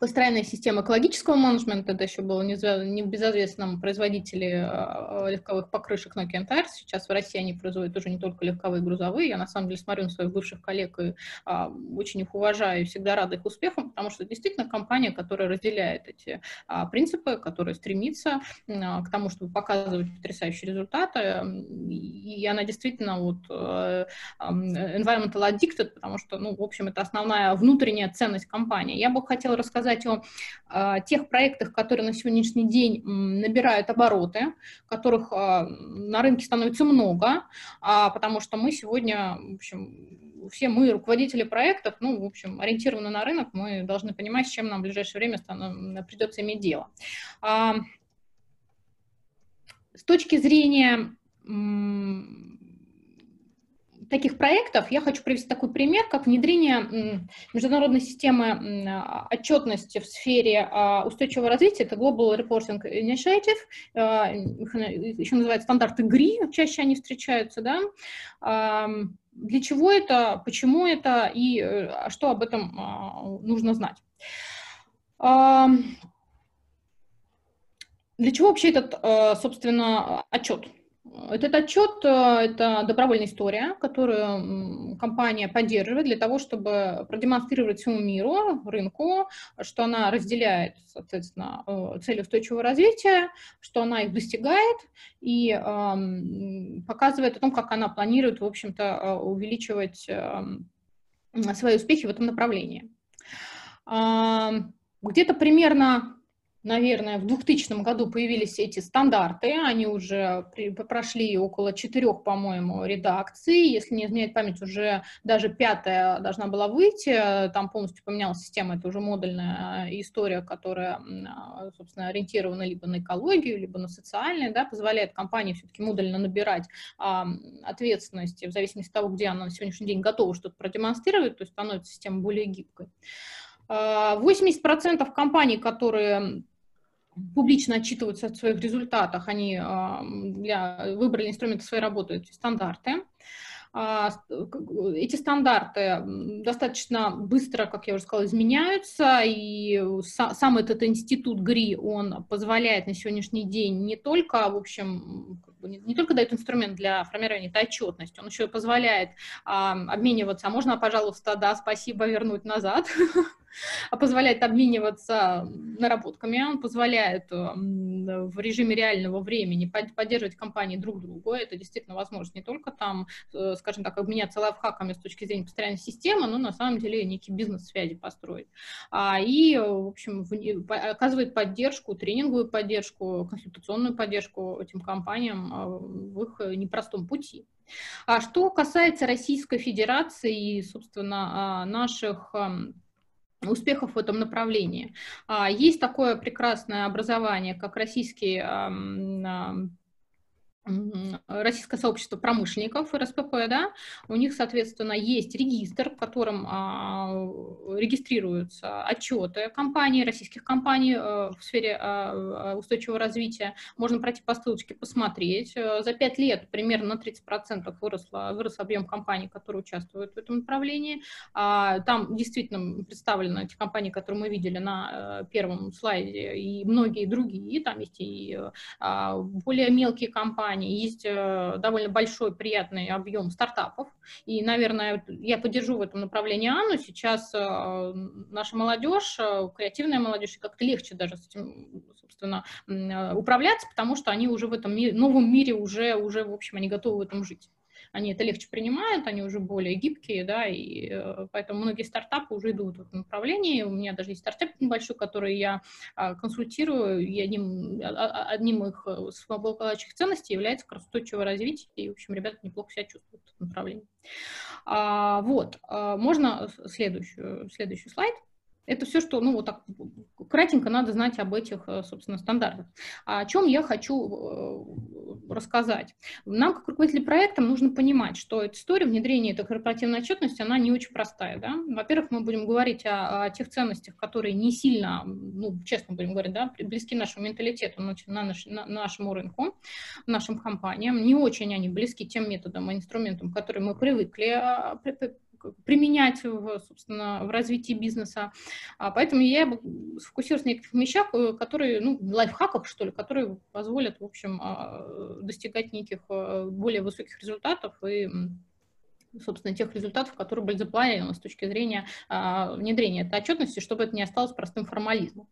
Построенная система экологического менеджмента, это еще было не в безызвестном производителе а, легковых покрышек Nokia Tires. Сейчас в России они производят уже не только легковые, грузовые. Я на самом деле смотрю на своих бывших коллег и а, очень их уважаю и всегда рада их успехам, потому что действительно компания, которая разделяет эти а, принципы, которая стремится а, к тому, чтобы показывать потрясающие результаты. И она действительно вот а, environmental addicted, потому что, ну, в общем, это основная внутренняя ценность компании. Я бы хотела рассказать рассказать о а, тех проектах, которые на сегодняшний день набирают обороты, которых а, на рынке становится много, а, потому что мы сегодня, в общем, все мы, руководители проектов, ну, в общем, ориентированы на рынок, мы должны понимать, с чем нам в ближайшее время придется иметь дело. С точки зрения таких проектов я хочу привести такой пример, как внедрение международной системы отчетности в сфере а, устойчивого развития. Это Global Reporting Initiative, а, еще называют стандарты GRI, чаще они встречаются, да. Для чего это, почему это и э, что об этом а, нужно знать. Для чего вообще этот, э, собственно, отчет? Этот отчет э, – это добровольная история, которую компания поддерживает для того, чтобы продемонстрировать всему миру, рынку, что она разделяет, соответственно, э, цели устойчивого развития, что она их достигает и эм, показывает о том, как она планирует, в общем-то, э, увеличивать эм, свои успехи в этом направлении. Где-то примерно наверное, в 2000 году появились эти стандарты, они уже при, прошли около четырех, по-моему, редакций, если не изменяет память, уже даже пятая должна была выйти, там полностью поменялась система, это уже модульная история, которая, а, собственно, ориентирована либо на экологию, либо на социальное, да, позволяет компании все-таки модульно набирать а, ответственности в зависимости от того, где она на сегодняшний день готова что-то продемонстрировать, то есть становится система более гибкой. 80% а, компаний, которые публично отчитываются о своих результатах, они для, выбрали инструменты своей работы, стандарты. А, эти стандарты достаточно быстро, как я уже сказала, изменяются, и сам этот институт ГРИ, он позволяет на сегодняшний день не только, в общем, не только дает инструмент для формирования этой отчетности, он еще и позволяет обмениваться, а можно, пожалуйста, да, спасибо, вернуть назад, а (laughs) позволяет обмениваться наработками, он позволяет в режиме реального времени поддерживать компании друг другу. Это действительно возможно не только там, э, скажем так, обменяться лайфхаками с точки зрения построения системы, но на самом деле некие бизнес-связи построить. А, и, в общем, оказывает поддержку, тренинговую поддержку, консультационную поддержку этим компаниям а, в их непростом пути. А что касается Российской Федерации и, собственно, а, наших успехов в этом направлении. А, есть такое прекрасное образование, как российский Российское сообщество промышленников, РСПП, да, у них, соответственно, есть регистр, в котором а, регистрируются отчеты компаний, российских компаний а, в сфере а, устойчивого развития. Можно пройти по ссылочке, посмотреть. Э, за пять лет примерно на 30% выросло, вырос объем компаний, которые участвуют в этом направлении. А, там действительно представлены эти компании, которые мы видели на э, первом слайде, и многие другие. Там есть и более мелкие компании, компании есть э, довольно большой приятный объем стартапов, и, наверное, я поддержу в этом направлении Анну. Сейчас э, наша молодежь, э, креативная молодежь, как-то легче даже с этим, собственно, управляться, потому что они уже в этом новом мире уже, уже, в общем, они готовы в этом жить они это легче принимают, они уже более гибкие, да, и э, поэтому многие стартапы уже идут в этом направлении. У меня даже есть стартап небольшой, который я а, консультирую, и одним, а, а, одним их э, основополагающих ценностей является как развитие, и, в общем, ребята неплохо себя чувствуют в этом направлении. А, вот, можно следующую, следующий слайд. Это все, что, ну, вот так кратенько надо знать об этих, э, собственно, стандартах. А о чем я хочу э, рассказать? Нам, как руководители проекта, нужно понимать, что эта история внедрения этой корпоративной отчетности, она не очень простая, да. Во-первых, мы будем говорить о, о тех ценностях, которые не сильно, ну, честно будем говорить, да, близки нашему менталитету, на, наш, на нашему рынку, нашим компаниям. Не очень они близки тем методам и инструментам, которые мы привыкли а, применять, в, собственно, в развитии бизнеса. А поэтому я сфокусируюсь на некоторых вещах, э, которые, ну, лайфхаках, что ли, которые позволят, в общем, а, достигать неких э, более высоких результатов и собственно, тех результатов, которые были запланированы с точки зрения а, внедрения этой отчетности, чтобы это не осталось простым формализмом.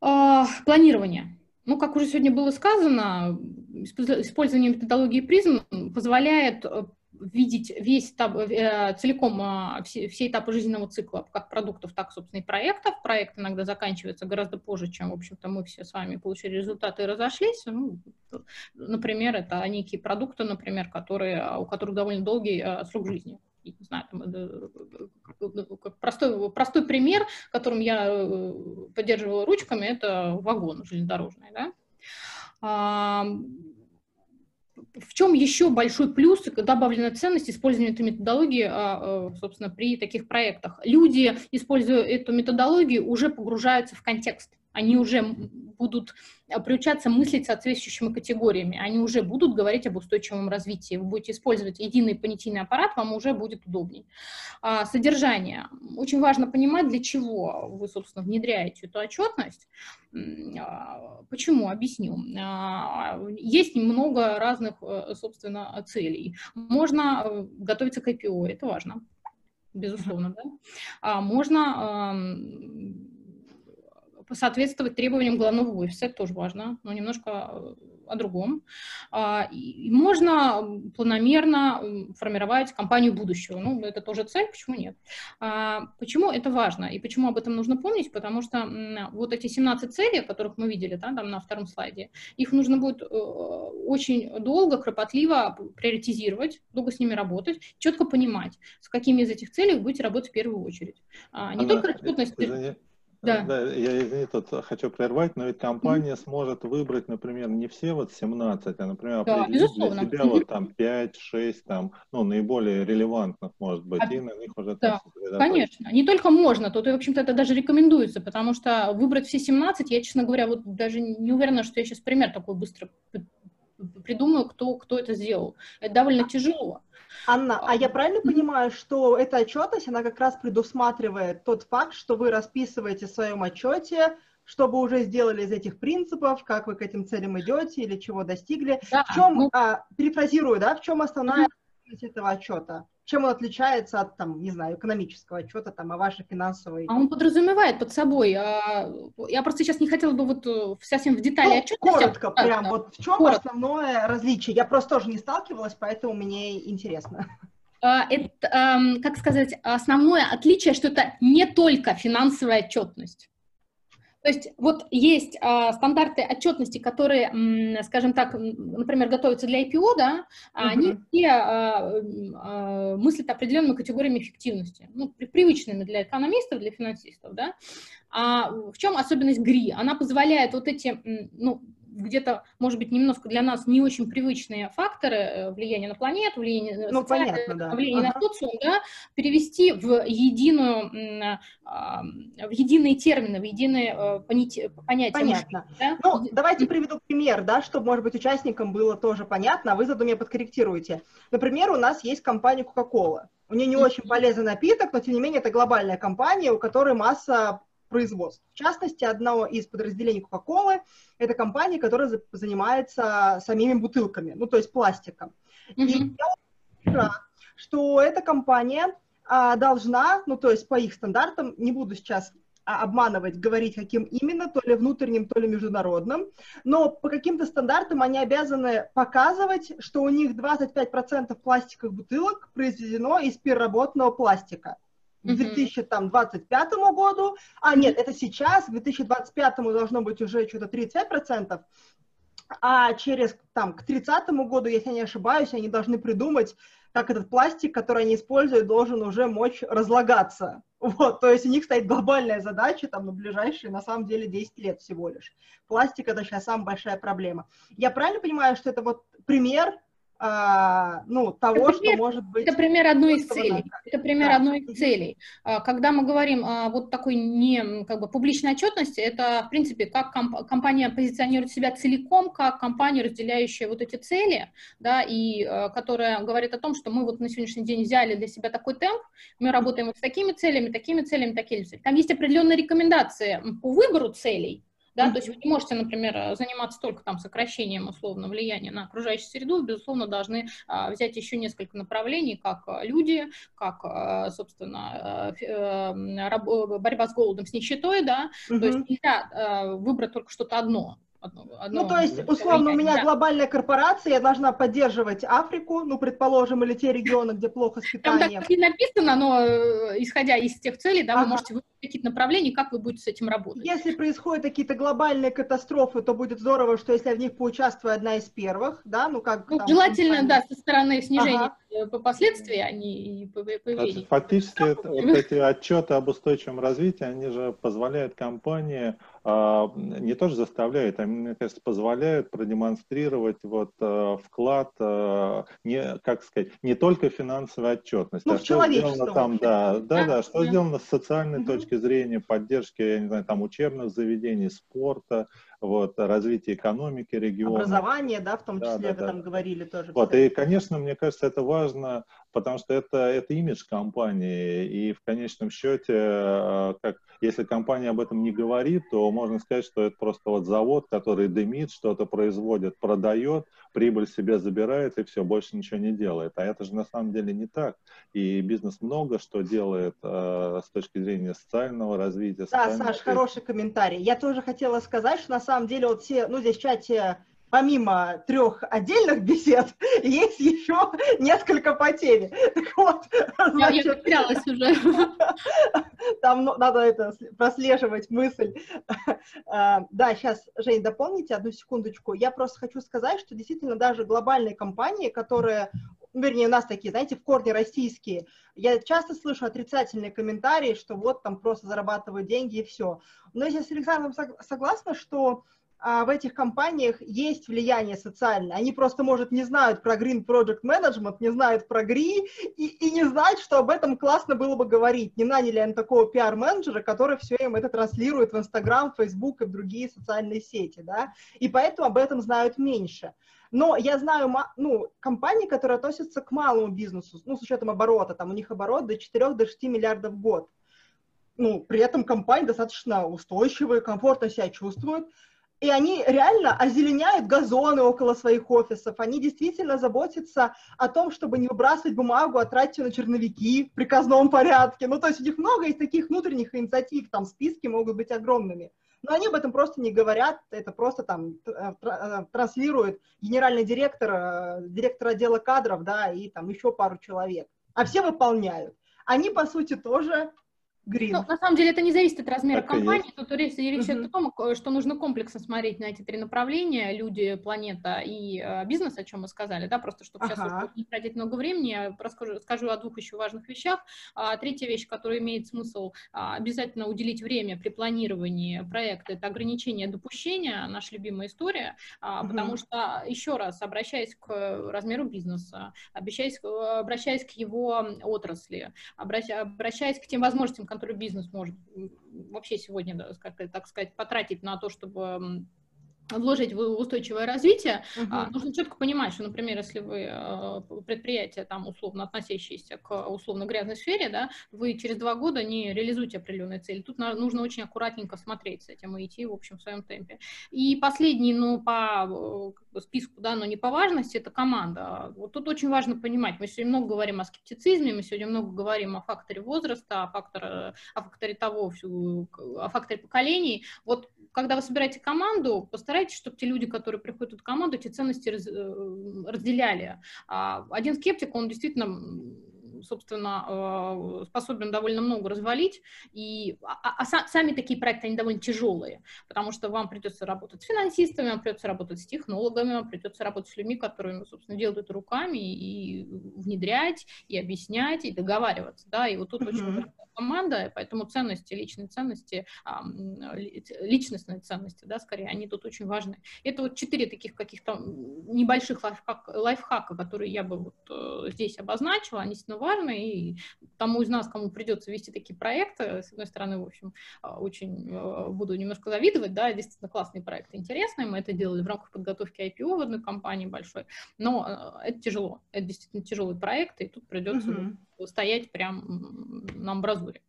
Планирование. Ну, как уже сегодня было сказано, использование методологии призм позволяет э, видеть весь этап, э, целиком э, все, все этапы жизненного цикла, как продуктов, так, собственно, и проектов. Проект иногда заканчивается гораздо позже, чем, в общем-то, мы все с вами получили результаты и разошлись. Ну, например, это некие продукты, например, которые, у которых довольно долгий э, срок жизни. не знаю, там, как простой, простой пример, которым я э, поддерживала ручками, это вагон железнодорожный, да в чем еще большой плюс добавленная ценность использования этой методологии, а, а, собственно, при таких проектах? Люди, используя эту методологию, уже погружаются в контекст они уже будут а, приучаться мыслить соответствующими категориями, они уже будут говорить об устойчивом развитии, вы будете использовать единый понятийный аппарат, вам уже будет удобнее. А, содержание. Очень важно понимать, для чего вы, собственно, внедряете эту отчетность. А, почему? Объясню. Есть много разных, э, собственно, целей. Можно э, готовиться к IPO, это важно, безусловно, да. Можно соответствовать требованиям главного офиса, это тоже важно, но немножко о другом. А, и можно планомерно формировать компанию будущего. Ну, это тоже цель, почему нет? А, почему это важно и почему об этом нужно помнить? Потому что вот эти 17 целей, которых мы видели да, там на втором слайде, их нужно будет э, очень долго, кропотливо приоритизировать, долго с ними работать, четко понимать, с какими из этих целей вы будете работать в первую очередь. А, не Она, только расчетность... Извини, да. да, я, извини, тут хочу прервать, но ведь компания mm-hmm. сможет выбрать, например, не все вот 17, а, например, да, определить для себя mm-hmm. вот там 5, 6, там, ну, наиболее релевантных, может быть, а, и на них уже да, конечно. Не только можно, тут, и, в общем-то, это даже рекомендуется, потому что выбрать все 17, я, честно говоря, вот даже не уверена, что я сейчас пример такой быстро придумаю, кто, кто это сделал. Это довольно тяжело. Анна, а я правильно понимаю, что эта отчетность, она как раз предусматривает тот факт, что вы расписываете в своем отчете, что вы уже сделали из этих принципов, как вы к этим целям идете или чего достигли. Да, в чем, ну... а, перефразирую, да, в чем основная mm-hmm. этого отчета? Чем он отличается от, там, не знаю, экономического отчета, там, о вашей финансовой... А он подразумевает под собой, а, я просто сейчас не хотела бы вот э, совсем в детали ну, отчета. Коротко, а, прям, да, вот в чем коротко. основное различие? Я просто тоже не сталкивалась, поэтому мне интересно. А, это, как сказать, основное отличие, что это не только финансовая отчетность. То есть вот есть а, стандарты отчетности, которые, м, скажем так, например, готовятся для IPO, да, uh-huh. они все а, а, мыслят определенными категориями эффективности, ну, привычными для экономистов, для финансистов, да. А в чем особенность ГРИ? Она позволяет вот эти, ну, где-то, может быть, немножко для нас не очень привычные факторы э, влияния на планету, влияние на ну, понятно, да. влияние ага. на социум, да, перевести в единую, а, в единые термины, в единые э, понятия. Понятно. Да? Ну, давайте приведу пример, да, чтобы, может быть, участникам было тоже понятно, а вы заодно меня подкорректируете. Например, у нас есть компания Coca-Cola. У нее не очень полезный напиток, но, тем не менее, это глобальная компания, у которой масса производств. В частности, одно из подразделений Coca-Cola – это компания, которая занимается самими бутылками, ну, то есть пластиком. Mm-hmm. И я рад, что эта компания а, должна, ну, то есть по их стандартам, не буду сейчас а, обманывать, говорить, каким именно, то ли внутренним, то ли международным, но по каким-то стандартам они обязаны показывать, что у них 25% пластиковых бутылок произведено из переработанного пластика к 2025 году, а нет, это сейчас, к 2025 должно быть уже что-то 35%, а через, там, к 30 году, если я не ошибаюсь, они должны придумать, как этот пластик, который они используют, должен уже мочь разлагаться. Вот, то есть у них стоит глобальная задача там на ближайшие, на самом деле, 10 лет всего лишь. Пластик — это сейчас самая большая проблема. Я правильно понимаю, что это вот пример а, ну, того, это пример, что может быть... Это пример одной из целей. Это пример да. одной из целей. А, когда мы говорим о вот такой не как бы публичной отчетности, это, в принципе, как комп- компания позиционирует себя целиком, как компания, разделяющая вот эти цели, да, и а, которая говорит о том, что мы вот на сегодняшний день взяли для себя такой темп, мы работаем вот с такими целями, такими целями, такими целями. Там есть определенные рекомендации по выбору целей, да, то есть вы не можете, например, э, заниматься только там сокращением условно влияния на окружающую среду, безусловно, должны а, взять еще несколько направлений, как э, люди, как, а, собственно, а, раб, борьба с голодом, с нищетой, да, mm-hmm. то есть нельзя выбрать только что-то одно, Одно, одно, ну, то есть, условно, у меня да. глобальная корпорация, я должна поддерживать Африку, ну, предположим, или те регионы, где плохо с питанием. Там так и написано, но исходя из тех целей, да, ага. вы можете выбрать какие-то направления, как вы будете с этим работать. Если происходят какие-то глобальные катастрофы, то будет здорово, что если я в них поучаствую одна из первых, да, ну, как... Ну, там, желательно, да, со стороны снижения ага. последствий, а не появления. Фактически, вот эти отчеты об устойчивом развитии, они же позволяют компании не тоже заставляют, а, мне кажется, позволяют продемонстрировать вот а, вклад, не, как сказать, не только финансовой отчетности, ну, а что сделано там, да, да, да, что сделано с социальной точки зрения, поддержки, я не знаю, там учебных заведений, спорта, вот, развитие экономики региона. Образование, да, в том числе, да, да, вы да. там говорили тоже. Вот, и, конечно, мне кажется, это важно потому что это, это имидж компании, и в конечном счете, э, как, если компания об этом не говорит, то можно сказать, что это просто вот завод, который дымит, что-то производит, продает, прибыль себе забирает и все, больше ничего не делает. А это же на самом деле не так. И бизнес много что делает э, с точки зрения социального развития. Да, Саш, хороший комментарий. Я тоже хотела сказать, что на самом деле вот все, ну здесь в чате помимо трех отдельных бесед, (laughs) есть еще несколько по теме. Так вот, значит, я потерялась уже. (laughs) Там ну, надо это прослеживать мысль. (laughs) А, да, сейчас, Жень, дополните одну секундочку. Я просто хочу сказать, что действительно даже глобальные компании, которые ну, вернее, у нас такие, знаете, в корне российские. Я часто слышу отрицательные комментарии, что вот там просто зарабатывают деньги и все. Но я с Александром согласна, что в этих компаниях есть влияние социальное. Они просто, может, не знают про Green Project Management, не знают про GRI и, и не знают, что об этом классно было бы говорить. Не наняли они такого пиар-менеджера, который все им это транслирует в Instagram, Facebook и в другие социальные сети, да, и поэтому об этом знают меньше. Но я знаю ну, компании, которые относятся к малому бизнесу, ну, с учетом оборота, там у них оборот до 4-6 до миллиардов в год. Ну, при этом компания достаточно устойчивая, комфортно себя чувствует, и они реально озеленяют газоны около своих офисов, они действительно заботятся о том, чтобы не выбрасывать бумагу, а тратить ее на черновики в приказном порядке. Ну, то есть у них много из таких внутренних инициатив, там списки могут быть огромными. Но они об этом просто не говорят, это просто там э, э, транслирует генеральный директор, э, директор отдела кадров, да, и там еще пару человек. А все выполняют. Они, по сути, тоже Green. Ну, на самом деле это не зависит от размера так компании, тут речь, речь идет о том, что нужно комплексно смотреть на эти три направления, люди, планета и э, бизнес, о чем мы сказали, да, просто чтобы ага. сейчас не тратить много времени, я расскажу, скажу о двух еще важных вещах. А, третья вещь, которая имеет смысл а, обязательно уделить время при планировании проекта, это ограничение допущения, наша любимая история, а, угу. потому что, еще раз, обращаясь к размеру бизнеса, обращаясь, обращаясь к его отрасли, обращаясь к тем возможностям, который бизнес может вообще сегодня, так сказать, потратить на то, чтобы вложить в устойчивое развитие, uh-huh. нужно четко понимать, что, например, если вы а, предприятие, там, условно относящееся к условно грязной сфере, да, вы через два года не реализуете определенные цели. Тут нужно очень аккуратненько смотреть с этим и идти, в общем, в своем темпе. И последний, ну, по как бы, списку, да, но не по важности, это команда. Вот тут очень важно понимать, мы сегодня много говорим о скептицизме, мы сегодня много говорим о факторе возраста, о факторе, о факторе того, о факторе поколений. Вот когда вы собираете команду, постарайтесь, чтобы те люди, которые приходят в эту команду, эти ценности раз, э, разделяли. А один скептик, он действительно собственно, э, способен довольно много развалить, и, а, а, а сами такие проекты, они довольно тяжелые, потому что вам придется работать с финансистами, вам придется работать с технологами, вам придется работать с людьми, которые, ну, собственно, делают это руками, и внедрять, и объяснять, и договариваться, да, и вот тут mm-hmm. очень команда, поэтому ценности, личные ценности, личностные ценности, да, скорее, они тут очень важны. Это вот четыре таких каких-то небольших лайфхак, лайфхака, которые я бы вот э, здесь обозначила, они действительно важны, и тому из нас, кому придется вести такие проекты, с одной стороны, в общем, а, очень э, буду немножко завидовать, да, действительно классные проекты, интересные, мы это делали в рамках подготовки IPO в одной компании большой, но э, это тяжело, это действительно тяжелый проект, и тут придется mm-hmm. стоять прям на амбразуре.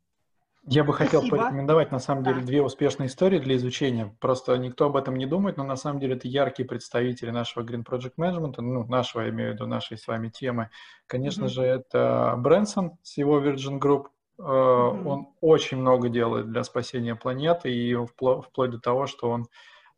Я бы хотел Спасибо. порекомендовать, на самом деле, да. две успешные истории для изучения. Просто никто об этом не думает, но на самом деле это яркие представители нашего Green Project Management, ну, нашего, я имею в виду, нашей с вами темы. Конечно mm-hmm. же, это Брэнсон с его Virgin Group. Mm-hmm. Он очень много делает для спасения планеты, и вплоть, вплоть до того, что он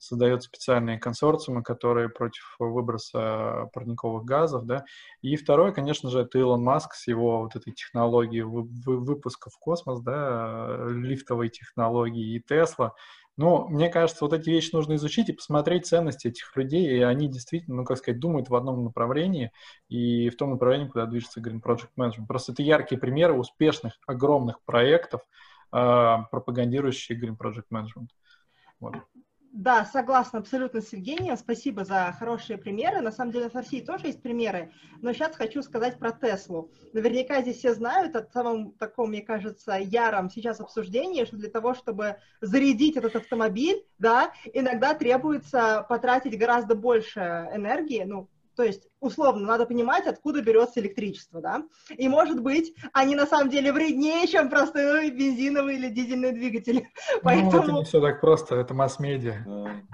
создает специальные консорциумы, которые против выброса парниковых газов, да. И второе, конечно же, это Илон Маск с его вот этой технологией выпуска в космос, да, лифтовой технологии и Тесла. Но мне кажется, вот эти вещи нужно изучить и посмотреть ценности этих людей, и они действительно, ну, как сказать, думают в одном направлении и в том направлении, куда движется Green Project Management. Просто это яркие примеры успешных, огромных проектов, э, пропагандирующих Green Project Management. Вот. Да, согласна абсолютно с Евгением. Спасибо за хорошие примеры. На самом деле в России тоже есть примеры, но сейчас хочу сказать про Теслу. Наверняка здесь все знают о самом таком, мне кажется, яром сейчас обсуждении, что для того, чтобы зарядить этот автомобиль, да, иногда требуется потратить гораздо больше энергии, ну, То есть, условно, надо понимать, откуда берется электричество, да? И, может быть, они на самом деле вреднее, чем простые бензиновые или дизельные двигатели. (laughs) Ну, Поэтому... это не все так просто, это масс-медиа.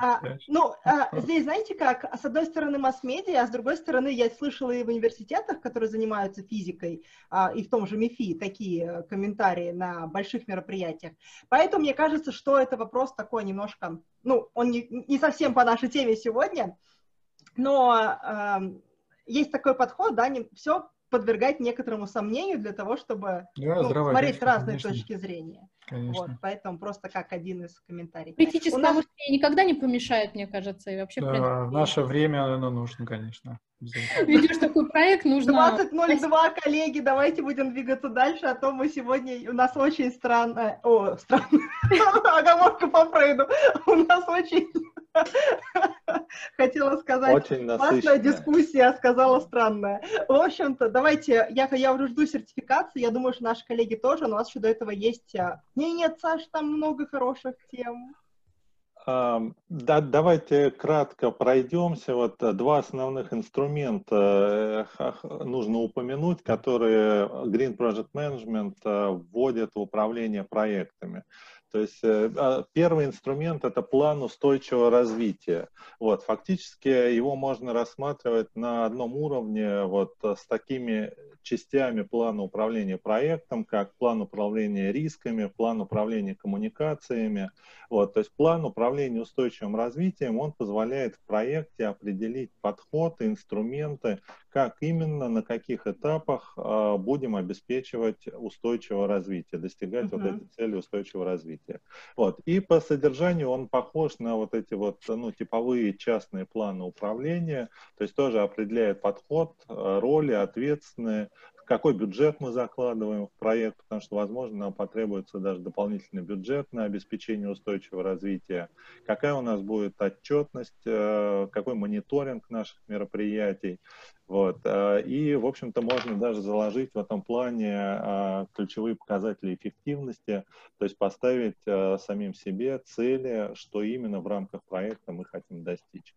А, ну, а, здесь, знаете как, с одной стороны масс-медиа, а с другой стороны, я слышала и в университетах, которые занимаются физикой, а, и в том же МИФИ, такие комментарии на больших мероприятиях. Поэтому мне кажется, что это вопрос такой немножко, ну, он не, не совсем по нашей теме сегодня, но э, есть такой подход, да, не, все подвергать некоторому сомнению для того, чтобы да, ну, смотреть с разной конечно. точки зрения. Конечно. Вот, поэтому просто как один из комментариев. Критическое нас... мышление никогда не помешает, мне кажется, и вообще... Да, в наше время оно нужно, конечно. Видишь, такой проект нужно... 20.02, коллеги, давайте будем двигаться дальше, а то мы сегодня... У нас очень странная... О, странная... (laughs) Оговорка по Фрейду. У нас очень Хотела сказать, Очень классная дискуссия, а сказала странная. В общем-то, давайте, я, я уже жду сертификации, я думаю, что наши коллеги тоже, но у нас еще до этого есть... А, не, нет, Саш, там много хороших тем. Да, давайте кратко пройдемся. Вот два основных инструмента э, нужно упомянуть, которые Green Project Management э, вводит в управление проектами. То есть э, а, первый инструмент – это план устойчивого развития. Вот, фактически его можно рассматривать на одном уровне вот, с такими частями плана управления проектом, как план управления рисками, план управления коммуникациями. Вот, то есть план управления устойчивым развитием, он позволяет в проекте определить подход и инструменты, как именно, на каких этапах э, будем обеспечивать устойчивое развитие, достигать uh-huh. вот этой цели устойчивого развития. Вот. И по содержанию он похож на вот эти вот ну, типовые частные планы управления, то есть тоже определяет подход, э, роли, ответственные, какой бюджет мы закладываем в проект, потому что, возможно, нам потребуется даже дополнительный бюджет на обеспечение устойчивого развития, какая у нас будет отчетность, э, какой мониторинг наших мероприятий. Вот. Э, и, в общем-то, можно даже заложить в этом плане э, ключевые показатели эффективности, то есть поставить самим себе цели, что именно в рамках проекта мы хотим достичь.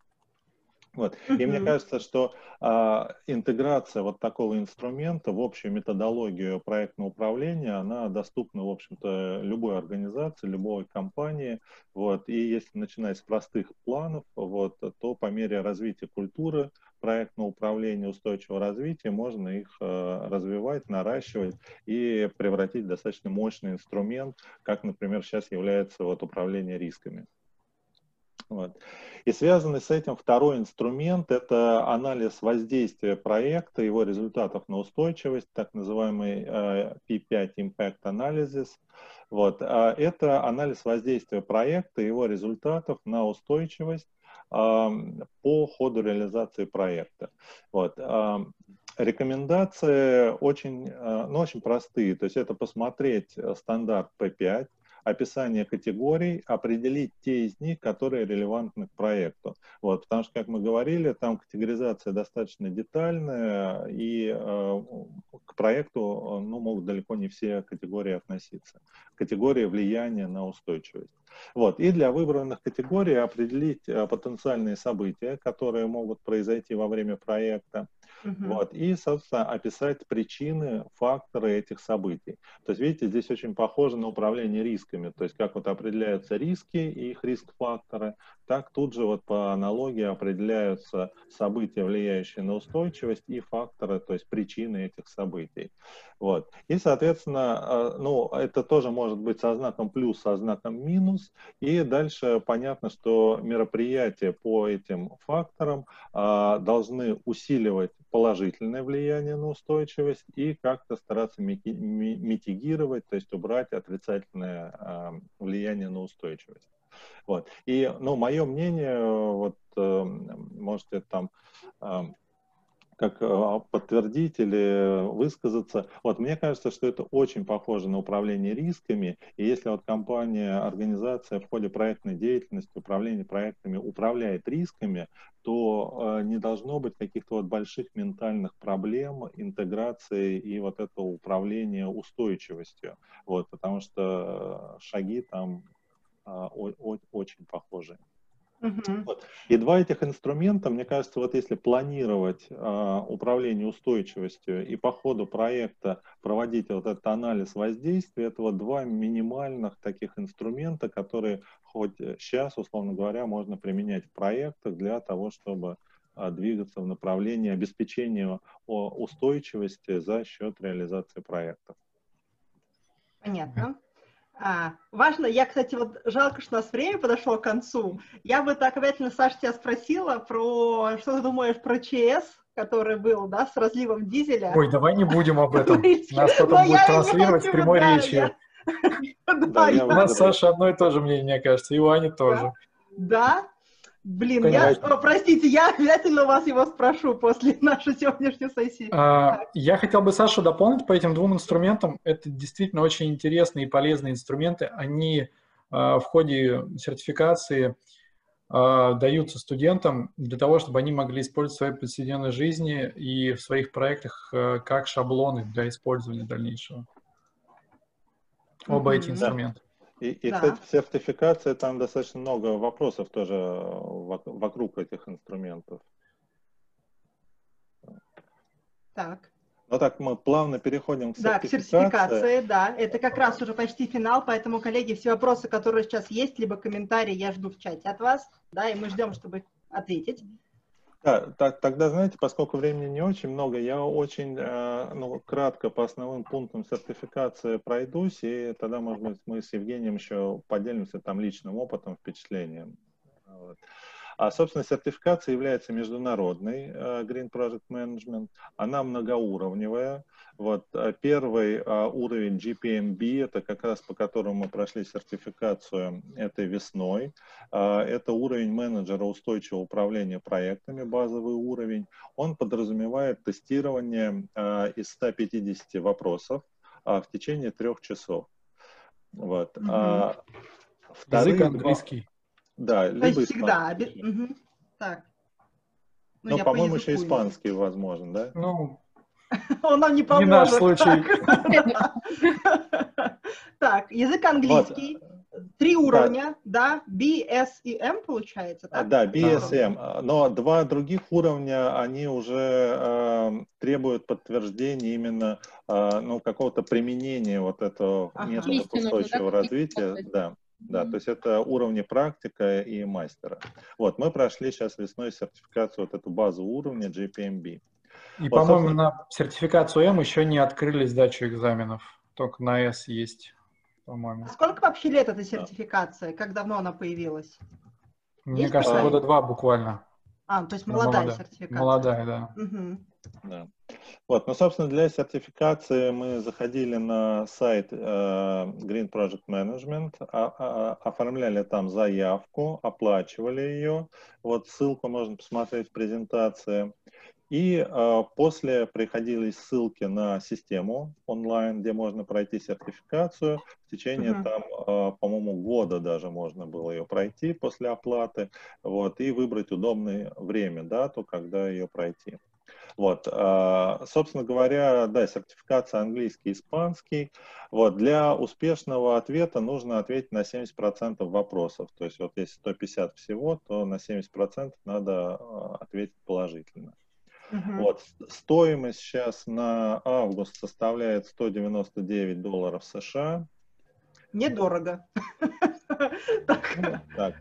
Вот. И мне кажется, что а, интеграция вот такого инструмента в общую методологию проектного управления, она доступна, в общем-то, любой организации, любой компании. Вот. И если начинать с простых планов, вот, то по мере развития культуры проектного управления устойчивого развития можно их э, развивать, наращивать и превратить в достаточно мощный инструмент, как, например, сейчас является вот управление рисками. Вот. И связанный с этим второй инструмент – это анализ воздействия проекта, его результатов на устойчивость, так называемый э, P5 Impact Analysis. Вот. А это анализ воздействия проекта, его результатов на устойчивость э, по ходу реализации проекта. Вот. Э, рекомендации очень, ну, очень простые, то есть это посмотреть стандарт P5, описание категорий, определить те из них, которые релевантны к проекту. Вот, потому что, как мы говорили, там категоризация достаточно детальная, и э, к проекту ну, могут далеко не все категории относиться. Категории влияния на устойчивость. Вот. И для выбранных категорий определить э, потенциальные события, которые могут произойти во время проекта, Uh-huh. Вот, и, собственно, описать причины, факторы этих событий. То есть, видите, здесь очень похоже на управление рисками. То есть, как вот определяются риски и их риск-факторы, так тут же вот по аналогии определяются события, влияющие на устойчивость, и факторы, то есть причины этих событий. Вот. И, соответственно, а, ну, это тоже может быть со знаком плюс, со знаком минус. И дальше понятно, что мероприятия по этим факторам а, должны усиливать положительное влияние на устойчивость и как-то стараться митигировать, то есть убрать отрицательное а, влияние на устойчивость. Вот. И, ну, мое мнение, вот, э, можете там как а, подтвердить или высказаться. Вот мне кажется, что это очень похоже на управление рисками. И если вот компания, организация в ходе проектной деятельности, управления проектами управляет рисками, то э, не должно быть каких-то вот больших ментальных проблем интеграции и вот этого управления устойчивостью. Вот, потому что шаги там э, о, очень похожи. Uh-huh. Вот. И два этих инструмента, мне кажется, вот если планировать э, управление устойчивостью и по ходу проекта проводить вот этот анализ воздействия, это вот два минимальных таких инструмента, которые хоть сейчас, условно говоря, можно применять в проектах для того, чтобы э, двигаться в направлении обеспечения устойчивости за счет реализации проектов. Понятно. А, важно, я, кстати, вот жалко, что у нас время подошло к концу. Я бы так обязательно, Саша, тебя спросила про, что ты думаешь про ЧС, который был, да, с разливом дизеля. Ой, давай не будем об этом. (laughs) Нас потом будет транслировать в прямой речи. (laughs) У нас, Саша, одно и то же мнение, мне кажется, и у Ани тоже. Да? Блин, я, простите, я обязательно вас его спрошу после (laughs) нашей сегодняшней сессии. А, я хотел бы Сашу дополнить по этим двум инструментам. Это действительно очень интересные и полезные инструменты. Они а, в ходе сертификации а, даются студентам для того, чтобы они могли использовать в своей повседневной жизни и в своих проектах а, как шаблоны для использования дальнейшего. Оба mm-hmm. эти инструмента. И, и да. кстати, в сертификации там достаточно много вопросов тоже э, вокруг этих инструментов. Так. Ну так, мы плавно переходим к сертификации. Да, к сертификации, да. Это как раз уже почти финал, поэтому, коллеги, все вопросы, которые сейчас есть, либо комментарии, я жду в чате от вас, да, и мы ждем, чтобы ответить. Да, так, тогда, знаете, поскольку времени не очень много, я очень э, ну, кратко по основным пунктам сертификации пройдусь, и тогда, может быть, мы с Евгением еще поделимся там личным опытом, впечатлением. Вот. А, собственно, сертификация является международной, э, Green Project Management. Она многоуровневая. Вот э, первый э, уровень GPMB, это как раз по которому мы прошли сертификацию этой весной. Это уровень менеджера устойчивого управления проектами, базовый уровень. Он подразумевает тестирование из 150 вопросов в течение трех часов. Вот. Mm-hmm. Язык английский. Да, То либо есть всегда. Угу. Так. Ну, Но, по-моему, еще испанский возможен, да? Ну, (laughs) он нам не поможет. Не наш случай. Так, (laughs) язык английский. Три уровня, да, B, S и M получается, так? Да, B, S и M. Но два других уровня, они уже э, требуют подтверждения именно э, ну, какого-то применения вот этого ага. метода устойчивого развития. Да. Да, то есть это уровни практика и мастера. Вот, мы прошли сейчас весной сертификацию, вот эту базу уровня GPMB. И, вот, по-моему, собственно... на сертификацию М еще не открыли сдачу экзаменов, только на S есть, по-моему. Сколько вообще лет эта сертификация? Да. Как давно она появилась? Мне есть кажется, года два буквально. А, то есть молодая, молодая. сертификация. Молодая, да. Угу. Да. Вот, ну, собственно, для сертификации мы заходили на сайт э, Green Project Management, а, а, оформляли там заявку, оплачивали ее. Вот ссылку можно посмотреть в презентации. И э, после приходили ссылки на систему онлайн, где можно пройти сертификацию. В течение uh-huh. там, э, по-моему, года даже можно было ее пройти после оплаты. Вот, и выбрать удобное время, дату, когда ее пройти. Вот, а, собственно говоря, да, сертификация английский, испанский. Вот, для успешного ответа нужно ответить на 70% вопросов. То есть вот если 150 всего, то на 70% надо а, ответить положительно. Uh-huh. Вот, стоимость сейчас на август составляет 199 долларов США. Недорого. Так.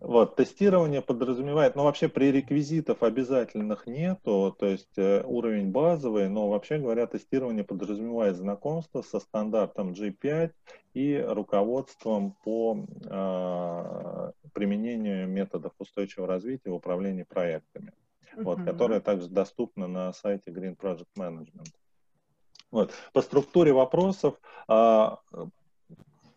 Вот, тестирование подразумевает, ну вообще пререквизитов обязательных нету, то есть э, уровень базовый, но вообще говоря, тестирование подразумевает знакомство со стандартом G5 и руководством по э, применению методов устойчивого развития в управлении проектами, uh-huh. вот, которое также доступно на сайте Green Project Management. Вот. По структуре вопросов а,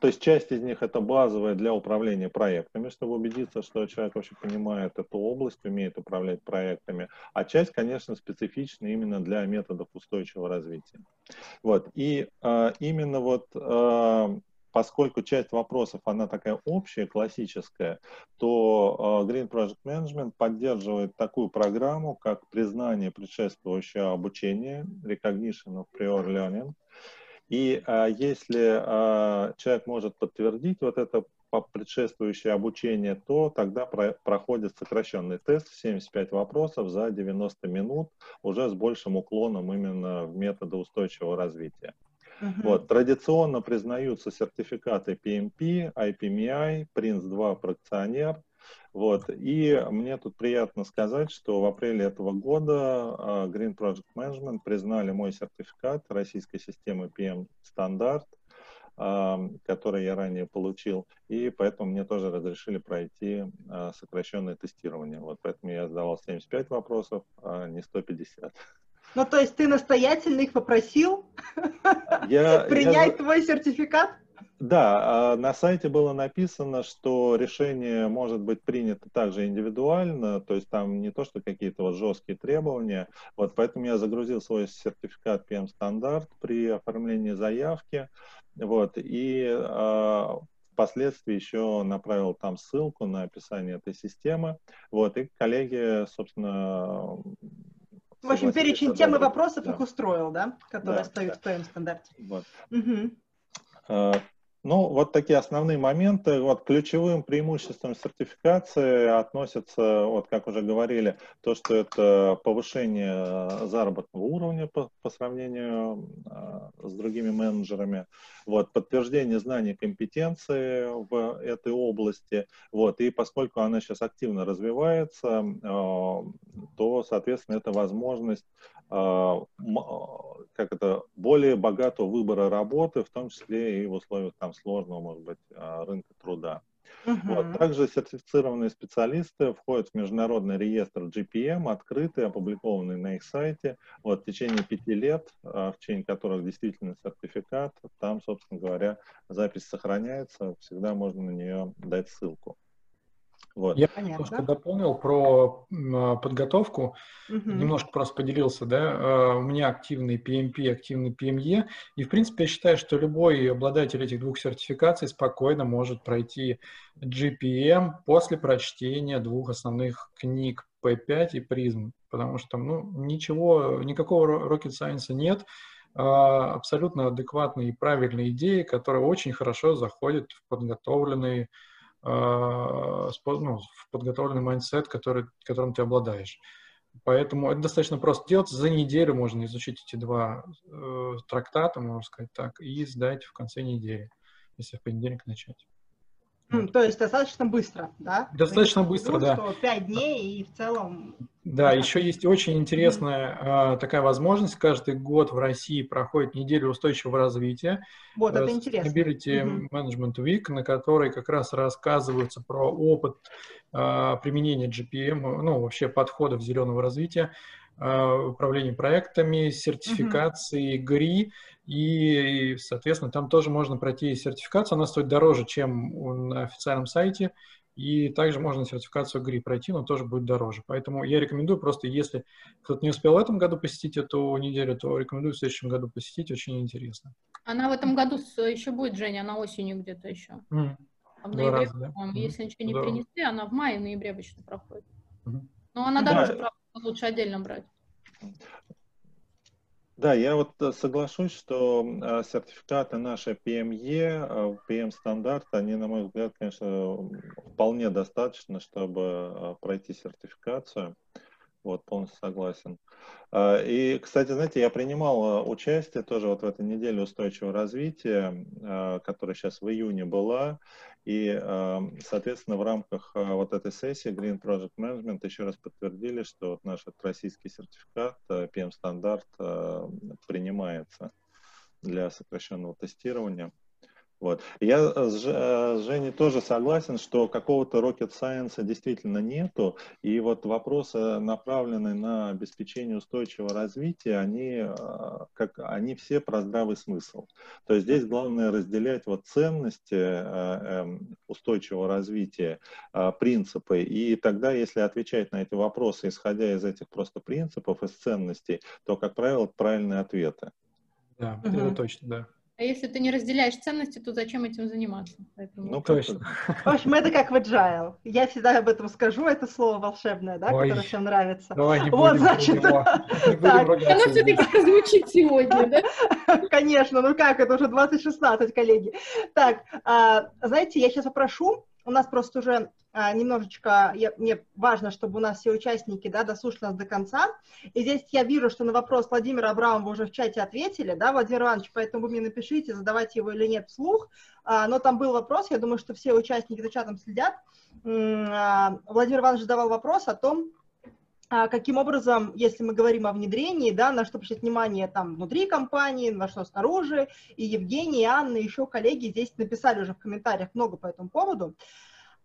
то есть часть из них это базовая для управления проектами, чтобы убедиться, что человек вообще понимает эту область, умеет управлять проектами. А часть, конечно, специфична именно для методов устойчивого развития. Вот. И э, именно вот э, поскольку часть вопросов, она такая общая, классическая, то Green Project Management поддерживает такую программу, как признание предшествующего обучения, Recognition of Prior Learning, и а, если а, человек может подтвердить вот это предшествующее обучение, то тогда про, проходит сокращенный тест 75 вопросов за 90 минут, уже с большим уклоном именно в методы устойчивого развития. Uh-huh. Вот, традиционно признаются сертификаты PMP, IPMI, PRINCE2 проекционер. Вот, и мне тут приятно сказать, что в апреле этого года uh, Green Project Management признали мой сертификат российской системы PM стандарт, uh, который я ранее получил, и поэтому мне тоже разрешили пройти uh, сокращенное тестирование. Вот поэтому я задавал 75 вопросов, а не 150. Ну, то есть ты настоятельно их попросил я, принять я... твой сертификат? Да, а на сайте было написано, что решение может быть принято также индивидуально, то есть там не то, что какие-то вот жесткие требования. Вот поэтому я загрузил свой сертификат PM стандарт при оформлении заявки, вот и э, впоследствии еще направил там ссылку на описание этой системы, вот и коллеги, собственно, в общем, перечень тем и вопросов да. их устроил, да, которые да, стоят да. в твоем стандарте. Вот. Угу. Ну, вот такие основные моменты. Вот ключевым преимуществом сертификации относятся, вот как уже говорили, то, что это повышение заработного уровня по, по сравнению э, с другими менеджерами, вот, подтверждение знаний компетенции в этой области, вот, и поскольку она сейчас активно развивается, э, то, соответственно, это возможность э, как это, более богатого выбора работы, в том числе и в условиях там, сложного, может быть, а, рынка труда. Uh-huh. Вот. Также сертифицированные специалисты входят в международный реестр GPM, открытый, опубликованный на их сайте. Вот, в течение пяти лет, а, в течение которых действительно сертификат, там, собственно говоря, запись сохраняется, всегда можно на нее дать ссылку. Вот. Я Понятно. немножко дополнил про подготовку, угу. немножко просто поделился, да, а, у меня активный PMP, активный PME, и в принципе я считаю, что любой обладатель этих двух сертификаций спокойно может пройти GPM после прочтения двух основных книг P5 и Prism, потому что ну, ничего, никакого rocket science нет, а, абсолютно адекватные и правильные идеи, которые очень хорошо заходят в подготовленные ну, в подготовленный mindset, который, которым ты обладаешь. Поэтому это достаточно просто делать. За неделю можно изучить эти два э, трактата, можно сказать так, и сдать в конце недели, если в понедельник начать. Mm, то есть достаточно быстро, да? Достаточно быстро, да. Что 5 дней и в целом... Да, да. еще есть очень интересная mm. такая возможность. Каждый год в России проходит неделя устойчивого развития. Вот, это интересно. Sustainability mm-hmm. Management Week, на которой как раз рассказывается про опыт а, применения GPM, ну, вообще подходов зеленого развития, а, управления проектами, сертификации, mm-hmm. GRI, и, соответственно, там тоже можно пройти сертификацию, она стоит дороже, чем на официальном сайте, и также можно сертификацию ГРИ пройти, но тоже будет дороже. Поэтому я рекомендую просто, если кто-то не успел в этом году посетить эту неделю, то рекомендую в следующем году посетить, очень интересно. Она в этом году еще будет, Женя, она осенью где-то еще. Mm. А в ноябре, раза, да? если ничего не Здорово. принесли, она в мае, ноябре обычно проходит. Mm. Но она дороже, да. правда, лучше отдельно брать. Да, я вот э, соглашусь, что э, сертификаты наши PME, PM стандарт, они, на мой взгляд, конечно, вполне достаточно, чтобы э, пройти сертификацию. Вот, полностью согласен. А, и, кстати, знаете, я принимал а, участие тоже вот в этой неделе устойчивого развития, а, которая сейчас в июне была. И, соответственно, в рамках вот этой сессии Green Project Management еще раз подтвердили, что вот наш российский сертификат PM-стандарт принимается для сокращенного тестирования. Вот. Я э, с э, Женей тоже согласен, что какого-то rocket science действительно нету, и вот вопросы, направленные на обеспечение устойчивого развития, они, э, как, они все про здравый смысл. То есть здесь главное разделять вот ценности эм, устойчивого развития, принципы, и тогда, если отвечать на эти вопросы, исходя из этих просто принципов, из ценностей, то, как правило, правильные ответы. Да, угу. это точно, да. А если ты не разделяешь ценности, то зачем этим заниматься? Поэтому... Ну, точно. В общем, это как в agile. Я всегда об этом скажу, это слово волшебное, да, Ой. которое всем нравится. Давай не вот, будем значит, (laughs) так. Оно все-таки прозвучит сегодня, да? (laughs) Конечно, ну как, это уже 2016, коллеги. Так, а, знаете, я сейчас попрошу, у нас просто уже немножечко, я, мне важно, чтобы у нас все участники, да, дослушали нас до конца. И здесь я вижу, что на вопрос Владимира Абрамова уже в чате ответили, да, Владимир Иванович, поэтому вы мне напишите, задавайте его или нет вслух. А, но там был вопрос, я думаю, что все участники за чатом следят. А, Владимир Иванович задавал вопрос о том, а, каким образом, если мы говорим о внедрении, да, на что обращать внимание там внутри компании, на что снаружи, и Евгений, и Анна, и еще коллеги здесь написали уже в комментариях много по этому поводу.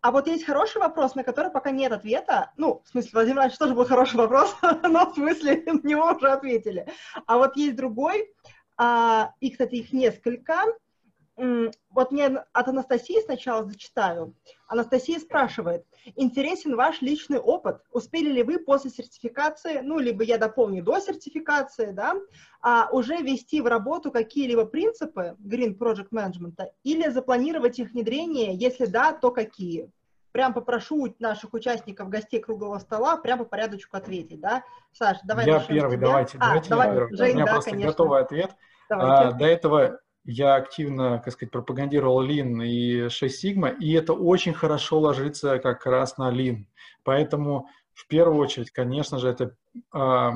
А вот есть хороший вопрос, на который пока нет ответа. Ну, в смысле, Владимир Иванович тоже был хороший вопрос, (laughs) но в смысле на него уже ответили. А вот есть другой, а, и, кстати, их несколько. Вот мне от Анастасии сначала зачитаю. Анастасия спрашивает, интересен ваш личный опыт? Успели ли вы после сертификации, ну, либо я дополню, до сертификации, да, а уже ввести в работу какие-либо принципы Green Project Management или запланировать их внедрение? Если да, то какие? Прям попрошу наших участников, гостей круглого стола, прямо по порядочку ответить, да? Саш, давай Я первый, давайте. А, давайте давай, я Жень, У меня да, просто конечно. готовый ответ. А, до этого я активно, как сказать, пропагандировал Lean и 6 Sigma, и это очень хорошо ложится как раз на Lean. Поэтому в первую очередь, конечно же, это э,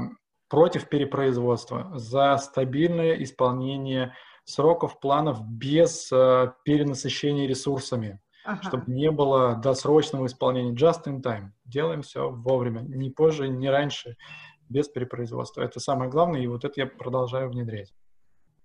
против перепроизводства, за стабильное исполнение сроков, планов без э, перенасыщения ресурсами, ага. чтобы не было досрочного исполнения just in time. Делаем все вовремя, не позже, не раньше, без перепроизводства. Это самое главное, и вот это я продолжаю внедрять.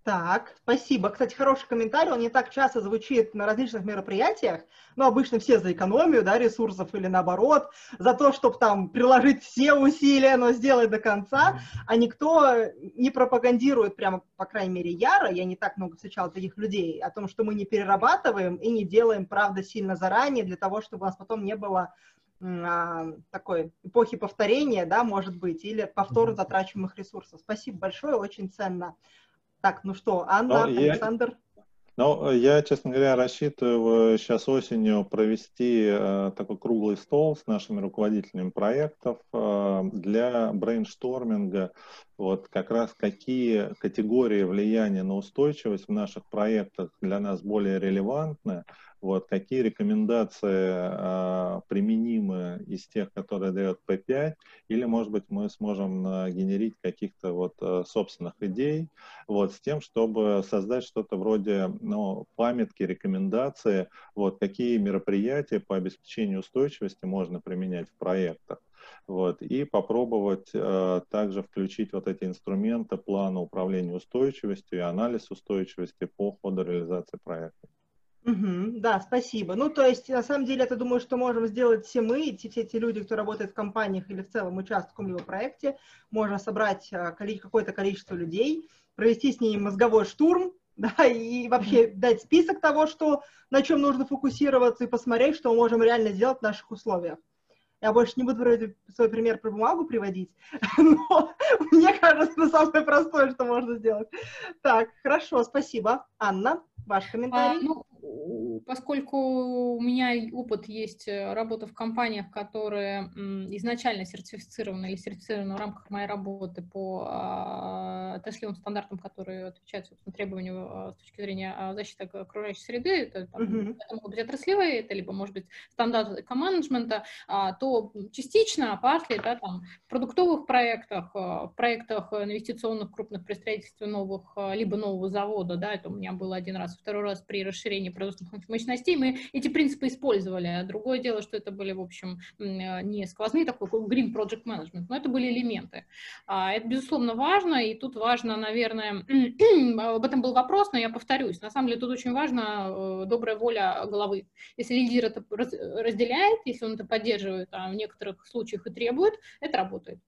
Так, спасибо. Кстати, хороший комментарий, он не так часто звучит на различных мероприятиях, но обычно все за экономию, да, ресурсов или наоборот, за то, чтобы там приложить все усилия, но сделать до конца, а никто не пропагандирует прямо, по крайней мере, яро, я не так много встречала таких людей, о том, что мы не перерабатываем и не делаем, правда, сильно заранее для того, чтобы у нас потом не было а, такой эпохи повторения, да, может быть, или повторно затрачиваемых ресурсов. Спасибо большое, очень ценно. Так, ну что, Анна, Но Александр? Я... Ну, я, честно говоря, рассчитываю сейчас осенью провести э, такой круглый стол с нашими руководителями проектов э, для брейншторминга. Вот как раз какие категории влияния на устойчивость в наших проектах для нас более релевантны, вот, какие рекомендации э, применимы из тех, которые дает P5, или, может быть, мы сможем э, генерить каких-то вот э, собственных идей, вот, с тем, чтобы создать что-то вроде, ну, памятки, рекомендации, вот, какие мероприятия по обеспечению устойчивости можно применять в проектах. Вот, и попробовать э, также включить вот эти инструменты плана управления устойчивостью и анализ устойчивости по ходу реализации проекта. Угу, да, спасибо. Ну, то есть, на самом деле, я думаю, что можем сделать все мы, все те люди, кто работает в компаниях или в целом участвует в каком-либо проекте. Можно собрать а, какое-то количество людей, провести с ними мозговой штурм, (laughs) да, и вообще дать список того, что, на чем нужно фокусироваться, и посмотреть, что мы можем реально сделать в наших условиях. Я больше не буду вроде свой пример про бумагу приводить, (laughs) но мне кажется, это самое простое, что можно сделать. Так, хорошо, спасибо. Анна, ваш комментарий. А, ну, поскольку у меня опыт есть э, работа в компаниях, которые изначально сертифицированы или сертифицированы в рамках моей работы по а, отраслевым стандартам, которые отвечают собственно, требованию а, с точки зрения а, защиты окружающей среды, это, там, uh-huh. это могут быть отраслевые, это либо, может быть, стандарты эко-менеджмента, то частично, партли, да, там, в продуктовых проектах, в проектах инвестиционных крупных при строительстве новых, либо нового завода, да, это у меня было один раз, второй раз при расширении производственных мощностей, мы эти принципы использовали. А другое дело, что это были, в общем, не сквозные такой green project management, но это были элементы. А, это, безусловно, важно, и тут важно, наверное, (clears throat) об этом был вопрос, но я повторюсь, на самом деле тут очень важна э, добрая воля головы. Если лидер это разделяет, если он это поддерживает, а в некоторых случаях и требует, это работает.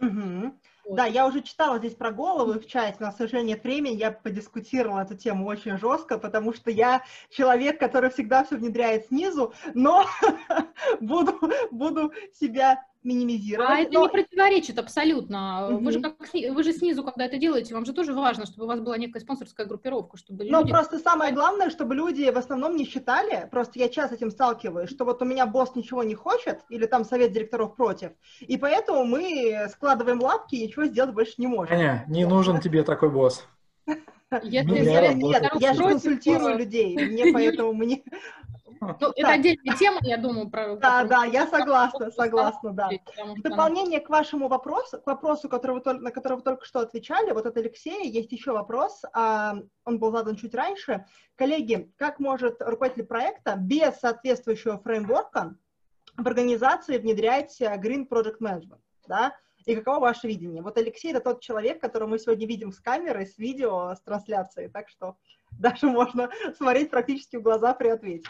Угу. Да, я уже читала здесь про головы в чате, но, к сожалению, нет времени, я подискутировала эту тему очень жестко, потому что я человек, который всегда все внедряет снизу, но (laughs) буду, буду себя минимизировать. А это но... не противоречит абсолютно. Угу. Вы, же как, вы же снизу, когда это делаете, вам же тоже важно, чтобы у вас была некая спонсорская группировка, чтобы люди... Но просто самое главное, чтобы люди в основном не считали, просто я часто с этим сталкиваюсь, что вот у меня босс ничего не хочет, или там совет директоров против, и поэтому мы складываем лапки и ничего сделать больше не можем. Аня, не нужен тебе такой босс. Если нет, нет, я же консультирую людей, мне поэтому мне ну, это отдельная тема, я думаю, про... Да, да, я согласна, согласна, да. В дополнение к вашему вопросу, к вопросу, который вы, на который вы только что отвечали, вот от Алексея, есть еще вопрос, а, он был задан чуть раньше. Коллеги, как может руководитель проекта без соответствующего фреймворка в организации внедрять Green Project Management, да? И каково ваше видение? Вот Алексей — это тот человек, которого мы сегодня видим с камерой, с видео, с трансляцией, так что (laughs) даже можно смотреть практически в глаза при ответе.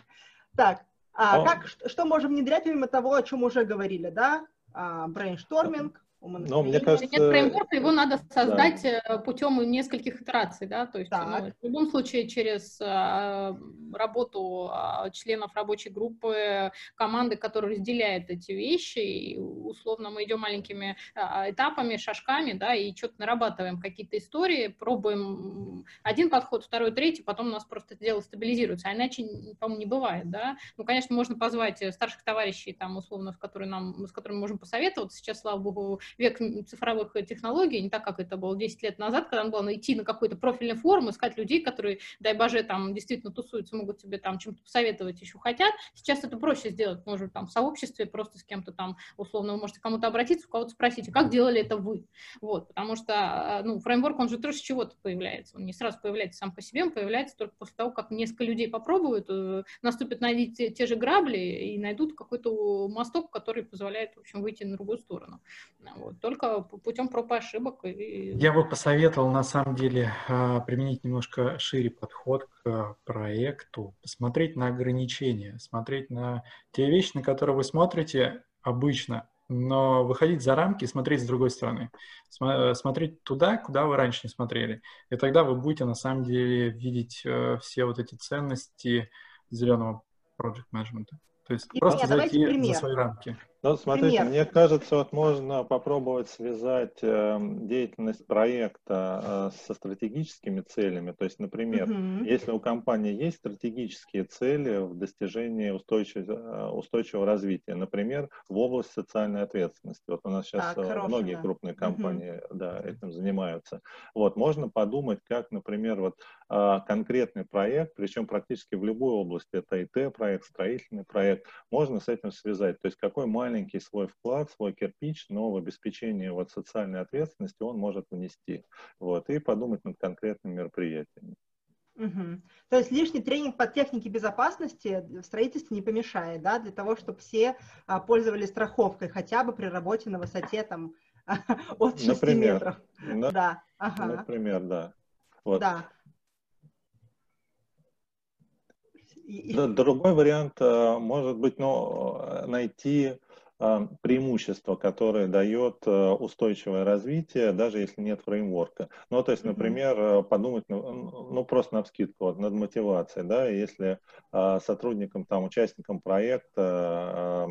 Так, а, как, что можем внедрять помимо того, о чем уже говорили, да? А, брейншторминг, но мне кажется... Нет фреймворка, его надо создать да. Э, путем нескольких итераций, да, то есть ну, в любом случае через э, работу э, членов рабочей группы, команды, которая разделяет эти вещи, и условно мы идем маленькими э, этапами, шажками, да, и что-то нарабатываем какие-то истории, пробуем один подход, второй, третий, потом у нас просто это дело стабилизируется, а иначе, по-моему, не бывает, да. Ну, конечно, можно позвать старших товарищей, там, условно, с которыми, нам, с которыми можем посоветоваться, сейчас, слава богу, век цифровых технологий, не так, как это было 10 лет назад, когда надо было идти на какой-то профильный форум, искать людей, которые, дай боже, там действительно тусуются, могут тебе там чем-то посоветовать еще хотят. Сейчас это проще сделать, может, там в сообществе просто с кем-то там, условно, вы можете кому-то обратиться, у кого-то спросить, как делали это вы? Вот, потому что, а, ну, фреймворк, он же тоже с чего-то появляется, он не сразу появляется сам по себе, он появляется только после того, как несколько людей попробуют, э, наступят на те, те же грабли и найдут какой-то мосток, который позволяет, в общем, выйти на другую сторону. Вот. Только путем проб и ошибок. И... Я бы посоветовал, на самом деле, а, применить немножко шире подход к проекту, посмотреть на ограничения, смотреть на те вещи, на которые вы смотрите обычно, но выходить за рамки и смотреть с другой стороны. Смотреть туда, куда вы раньше не смотрели. И тогда вы будете, на самом деле, видеть э, все вот эти ценности зеленого project менеджмента. То есть и просто зайти за свои рамки. Ну, смотрите, Пример. мне кажется, вот можно попробовать связать э, деятельность проекта э, со стратегическими целями. То есть, например, угу. если у компании есть стратегические цели в достижении устойчивого, э, устойчивого развития, например, в области социальной ответственности. Вот у нас сейчас хороший, многие да. крупные компании угу. да, этим занимаются. Вот, можно подумать, как, например, вот э, конкретный проект, причем практически в любой области, это ИТ-проект, строительный проект, можно с этим связать. То есть, какой маленький маленький свой вклад, свой кирпич, но в обеспечение вот социальной ответственности он может внести. Вот, и подумать над конкретными мероприятиями. Угу. То есть лишний тренинг по технике безопасности в строительстве не помешает, да, для того, чтобы все а, пользовались страховкой хотя бы при работе на высоте там (laughs) от 6 Например, метров. На, да. Ага. Например, да. Вот. Да. Другой вариант а, может быть, ну, найти а, преимущество, которое дает э, устойчивое развитие, даже если нет фреймворка. Ну, то есть, например, э, подумать, ну, ну просто на вскидку, вот, над мотивацией, да, если сотрудникам, там, участникам проекта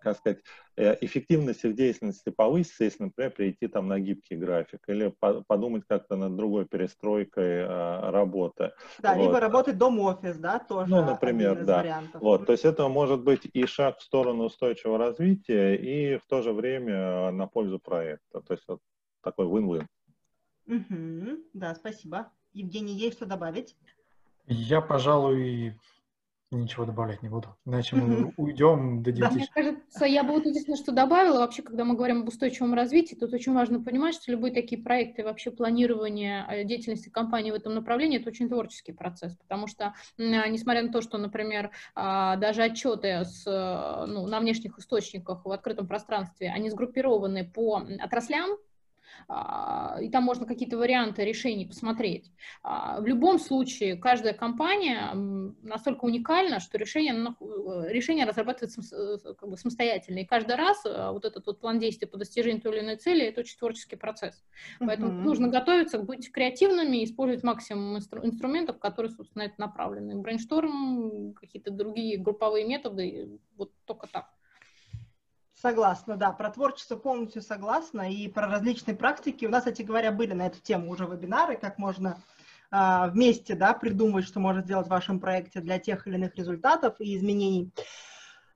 как сказать, э, эффективность их деятельности повысится, если, например, перейти там на гибкий график или по подумать как-то над другой перестройкой э, работы. Да, вот. либо работать дом-офис, да, тоже. Ну, например, да. Вариантов. Вот, то есть это может быть и шаг в сторону устойчивого развития, и в то же время на пользу проекта. То есть вот такой win-win. Угу, да, спасибо. Евгений, есть что добавить? Я, пожалуй, ничего добавлять не буду. Иначе мы уйдем до 2000. Мне кажется, я бы вот единственное, что добавила, вообще, когда мы говорим об устойчивом развитии, тут очень важно понимать, что любые такие проекты, вообще планирование э, деятельности компании в этом направлении, это очень творческий процесс, потому что, несмотря на то, что, например, а, даже отчеты с, э, ну, на внешних источниках в открытом пространстве, они сгруппированы по отраслям, и там можно какие-то варианты решений посмотреть. А, в любом случае, каждая компания настолько уникальна, что решение, решение разрабатывается как бы самостоятельно. И каждый раз а, вот этот вот план действий по достижению той или иной цели – это очень творческий процесс. Поэтому uh-huh. нужно готовиться, быть креативными, использовать максимум инстру- инструментов, которые, собственно, это направлены. Брейншторм, какие-то другие групповые методы, вот только так. Согласна, да, про творчество полностью согласна, и про различные практики. У нас, кстати говоря, были на эту тему уже вебинары, как можно а, вместе, да, придумать, что может сделать в вашем проекте для тех или иных результатов и изменений.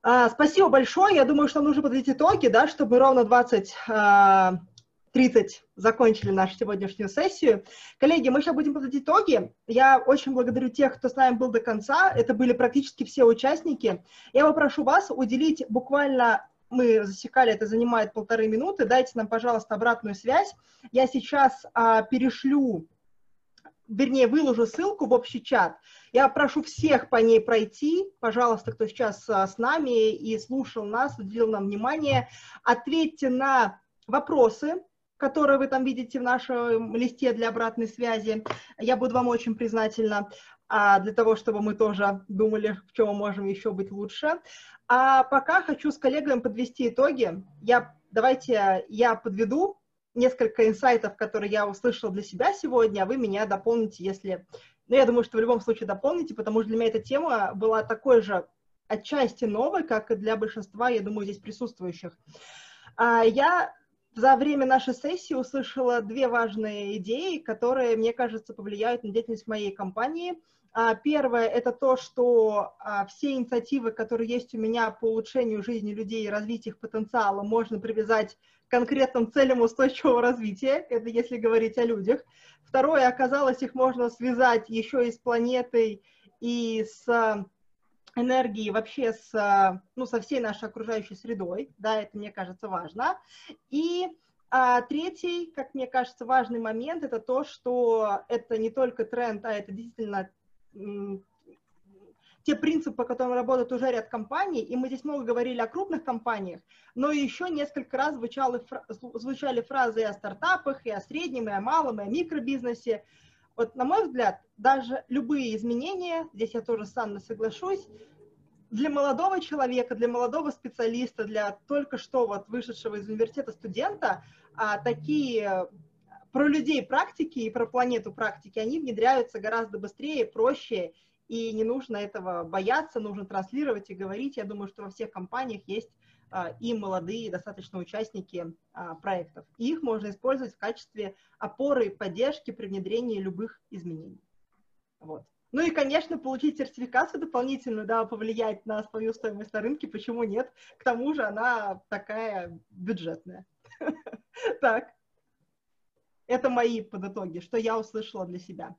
А, спасибо большое. Я думаю, что нужно подвести итоги, да, чтобы ровно 20 а, 30 закончили нашу сегодняшнюю сессию. Коллеги, мы сейчас будем подводить итоги. Я очень благодарю тех, кто с нами был до конца. Это были практически все участники. Я попрошу вас уделить буквально мы засекали, это занимает полторы минуты. Дайте нам, пожалуйста, обратную связь. Я сейчас а, перешлю, вернее, выложу ссылку в общий чат. Я прошу всех по ней пройти. Пожалуйста, кто сейчас а, с нами и слушал нас, уделил нам внимание, ответьте на вопросы, которые вы там видите в нашем листе для обратной связи. Я буду вам очень признательна для того, чтобы мы тоже думали, в чем мы можем еще быть лучше. А пока хочу с коллегами подвести итоги. Я, давайте я подведу несколько инсайтов, которые я услышала для себя сегодня, а вы меня дополните, если... Ну, я думаю, что в любом случае дополните, потому что для меня эта тема была такой же отчасти новой, как и для большинства, я думаю, здесь присутствующих. А, я за время нашей сессии услышала две важные идеи, которые, мне кажется, повлияют на деятельность моей компании. А, первое – это то, что а, все инициативы, которые есть у меня по улучшению жизни людей и развитию их потенциала, можно привязать к конкретным целям устойчивого развития, это если говорить о людях. Второе, оказалось, их можно связать еще и с планетой, и с энергии вообще с, ну, со всей нашей окружающей средой, да, это, мне кажется, важно. И а, третий, как мне кажется, важный момент, это то, что это не только тренд, а это действительно те принципы, по которым работают уже ряд компаний, и мы здесь много говорили о крупных компаниях, но еще несколько раз звучали, звучали фразы и о стартапах, и о среднем, и о малом, и о микробизнесе, вот, на мой взгляд, даже любые изменения, здесь я тоже с Анной соглашусь, для молодого человека, для молодого специалиста, для только что вот вышедшего из университета студента, а, такие про людей практики и про планету практики, они внедряются гораздо быстрее, проще, и не нужно этого бояться, нужно транслировать и говорить. Я думаю, что во всех компаниях есть а, и молодые достаточно участники а, проектов. И их можно использовать в качестве опоры и поддержки при внедрении любых изменений. Вот. Ну и, конечно, получить сертификацию дополнительную, да, повлиять на свою стоимость на рынке, почему нет? К тому же она такая бюджетная. (laughs) Так, это мои подытоги, что я услышала для себя.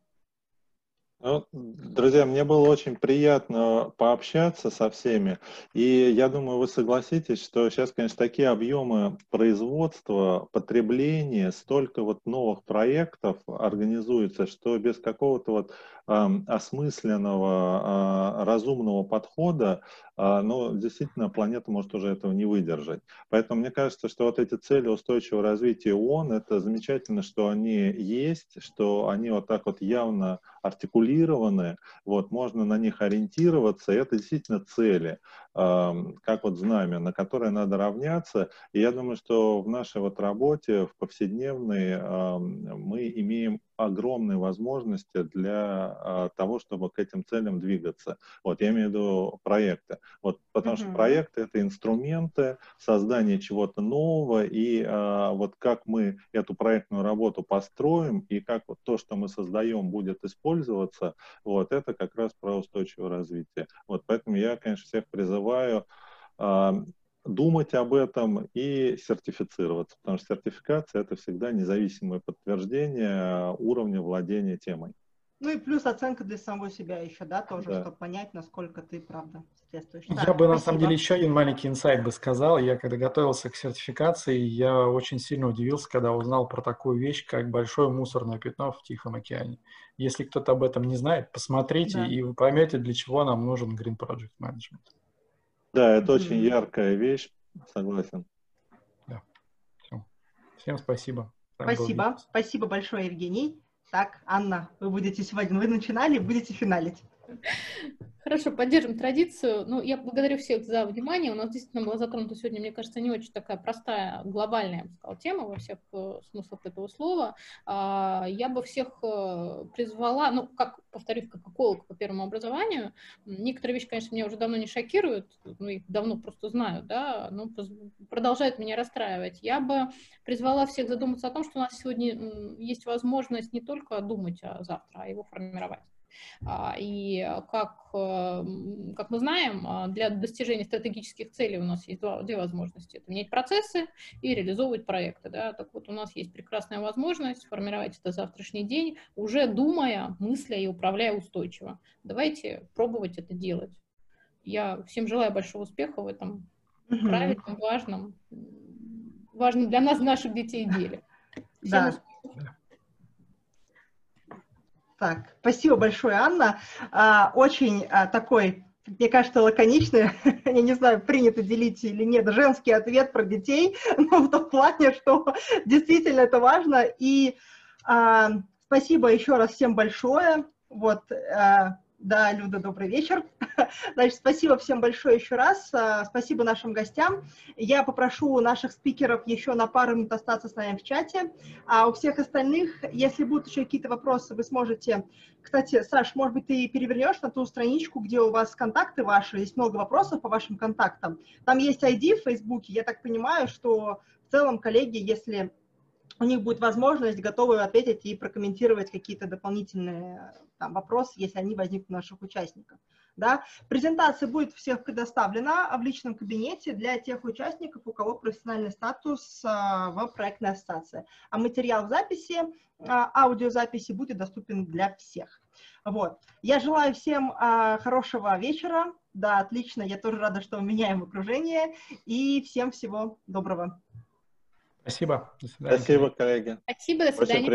Ну, друзья, мне было очень приятно пообщаться со всеми. И я думаю, вы согласитесь, что сейчас, конечно, такие объемы производства, потребления, столько вот новых проектов организуется, что без какого-то вот осмысленного, э, разумного подхода, э, ну, действительно, планета может уже этого не выдержать. Поэтому мне кажется, что вот эти цели устойчивого развития ООН, это замечательно, что они есть, что они вот так вот явно артикулированы, вот, можно на них ориентироваться, и это действительно цели, как вот знамя, на которое надо равняться. И я думаю, что в нашей вот работе, в повседневной, мы имеем огромные возможности для а, того, чтобы к этим целям двигаться. Вот, я имею в виду проекты. Вот, потому uh-huh. что проекты — это инструменты создания чего-то нового, и а, вот как мы эту проектную работу построим, и как вот то, что мы создаем, будет использоваться, вот, это как раз про устойчивое развитие. Вот, поэтому я, конечно, всех призываю а, думать об этом и сертифицироваться, потому что сертификация это всегда независимое подтверждение уровня владения темой. Ну и плюс оценка для самого себя еще, да, тоже, да. чтобы понять, насколько ты, правда, соответствуешь. Я да, бы, спасибо. на самом деле, еще один маленький инсайт бы сказал. Я, когда готовился к сертификации, я очень сильно удивился, когда узнал про такую вещь, как большое мусорное пятно в Тихом океане. Если кто-то об этом не знает, посмотрите, да. и вы поймете, для чего нам нужен Green Project Management. Да, это очень яркая вещь, согласен. Да. Все. Всем спасибо. Так спасибо. Спасибо большое, Евгений. Так, Анна, вы будете сегодня, вы начинали, будете финалить. Хорошо, поддержим традицию. Ну, я благодарю всех за внимание. У нас действительно была затронута сегодня, мне кажется, не очень такая простая, глобальная, я бы сказала, тема во всех э, смыслах этого слова. А, я бы всех э, призвала, ну, как, повторюсь, как эколог по первому образованию, некоторые вещи, конечно, меня уже давно не шокируют, ну, их давно просто знаю, да, но продолжают меня расстраивать. Я бы призвала всех задуматься о том, что у нас сегодня есть возможность не только думать о завтра, а его формировать. А, и как, э, как мы знаем, а, для достижения стратегических целей у нас есть два, две возможности. Это менять процессы и реализовывать проекты. Да? Так вот, у нас есть прекрасная возможность формировать это завтрашний день, уже думая, мысля и управляя устойчиво. Давайте пробовать это делать. Я всем желаю большого успеха в этом правильном, важном, важном для нас, наших детей деле. Всем да. успехов. Так, спасибо большое, Анна. А, очень а, такой, мне кажется, лаконичный, (laughs) я не знаю, принято делить или нет, женский ответ про детей, (laughs) но в том плане, что действительно это важно. И а, спасибо еще раз всем большое. Вот, а, да, Люда, добрый вечер. (laughs) Значит, спасибо всем большое еще раз. А, спасибо нашим гостям. Я попрошу наших спикеров еще на пару минут остаться с нами в чате. А у всех остальных, если будут еще какие-то вопросы, вы сможете... Кстати, Саш, может быть, ты перевернешь на ту страничку, где у вас контакты ваши, есть много вопросов по вашим контактам. Там есть ID в Фейсбуке. Я так понимаю, что в целом коллеги, если у них будет возможность готовы ответить и прокомментировать какие-то дополнительные там, вопросы, если они возникнут у наших участников. Да? Презентация будет всех предоставлена в личном кабинете для тех участников, у кого профессиональный статус а, в проектной ассоциации. А материал в записи, а, аудиозаписи будет доступен для всех. Вот. Я желаю всем а, хорошего вечера. Да, отлично. Я тоже рада, что меняем окружение. И всем всего доброго. Спасибо. До свидания. Спасибо, коллеги. Спасибо, до свидания.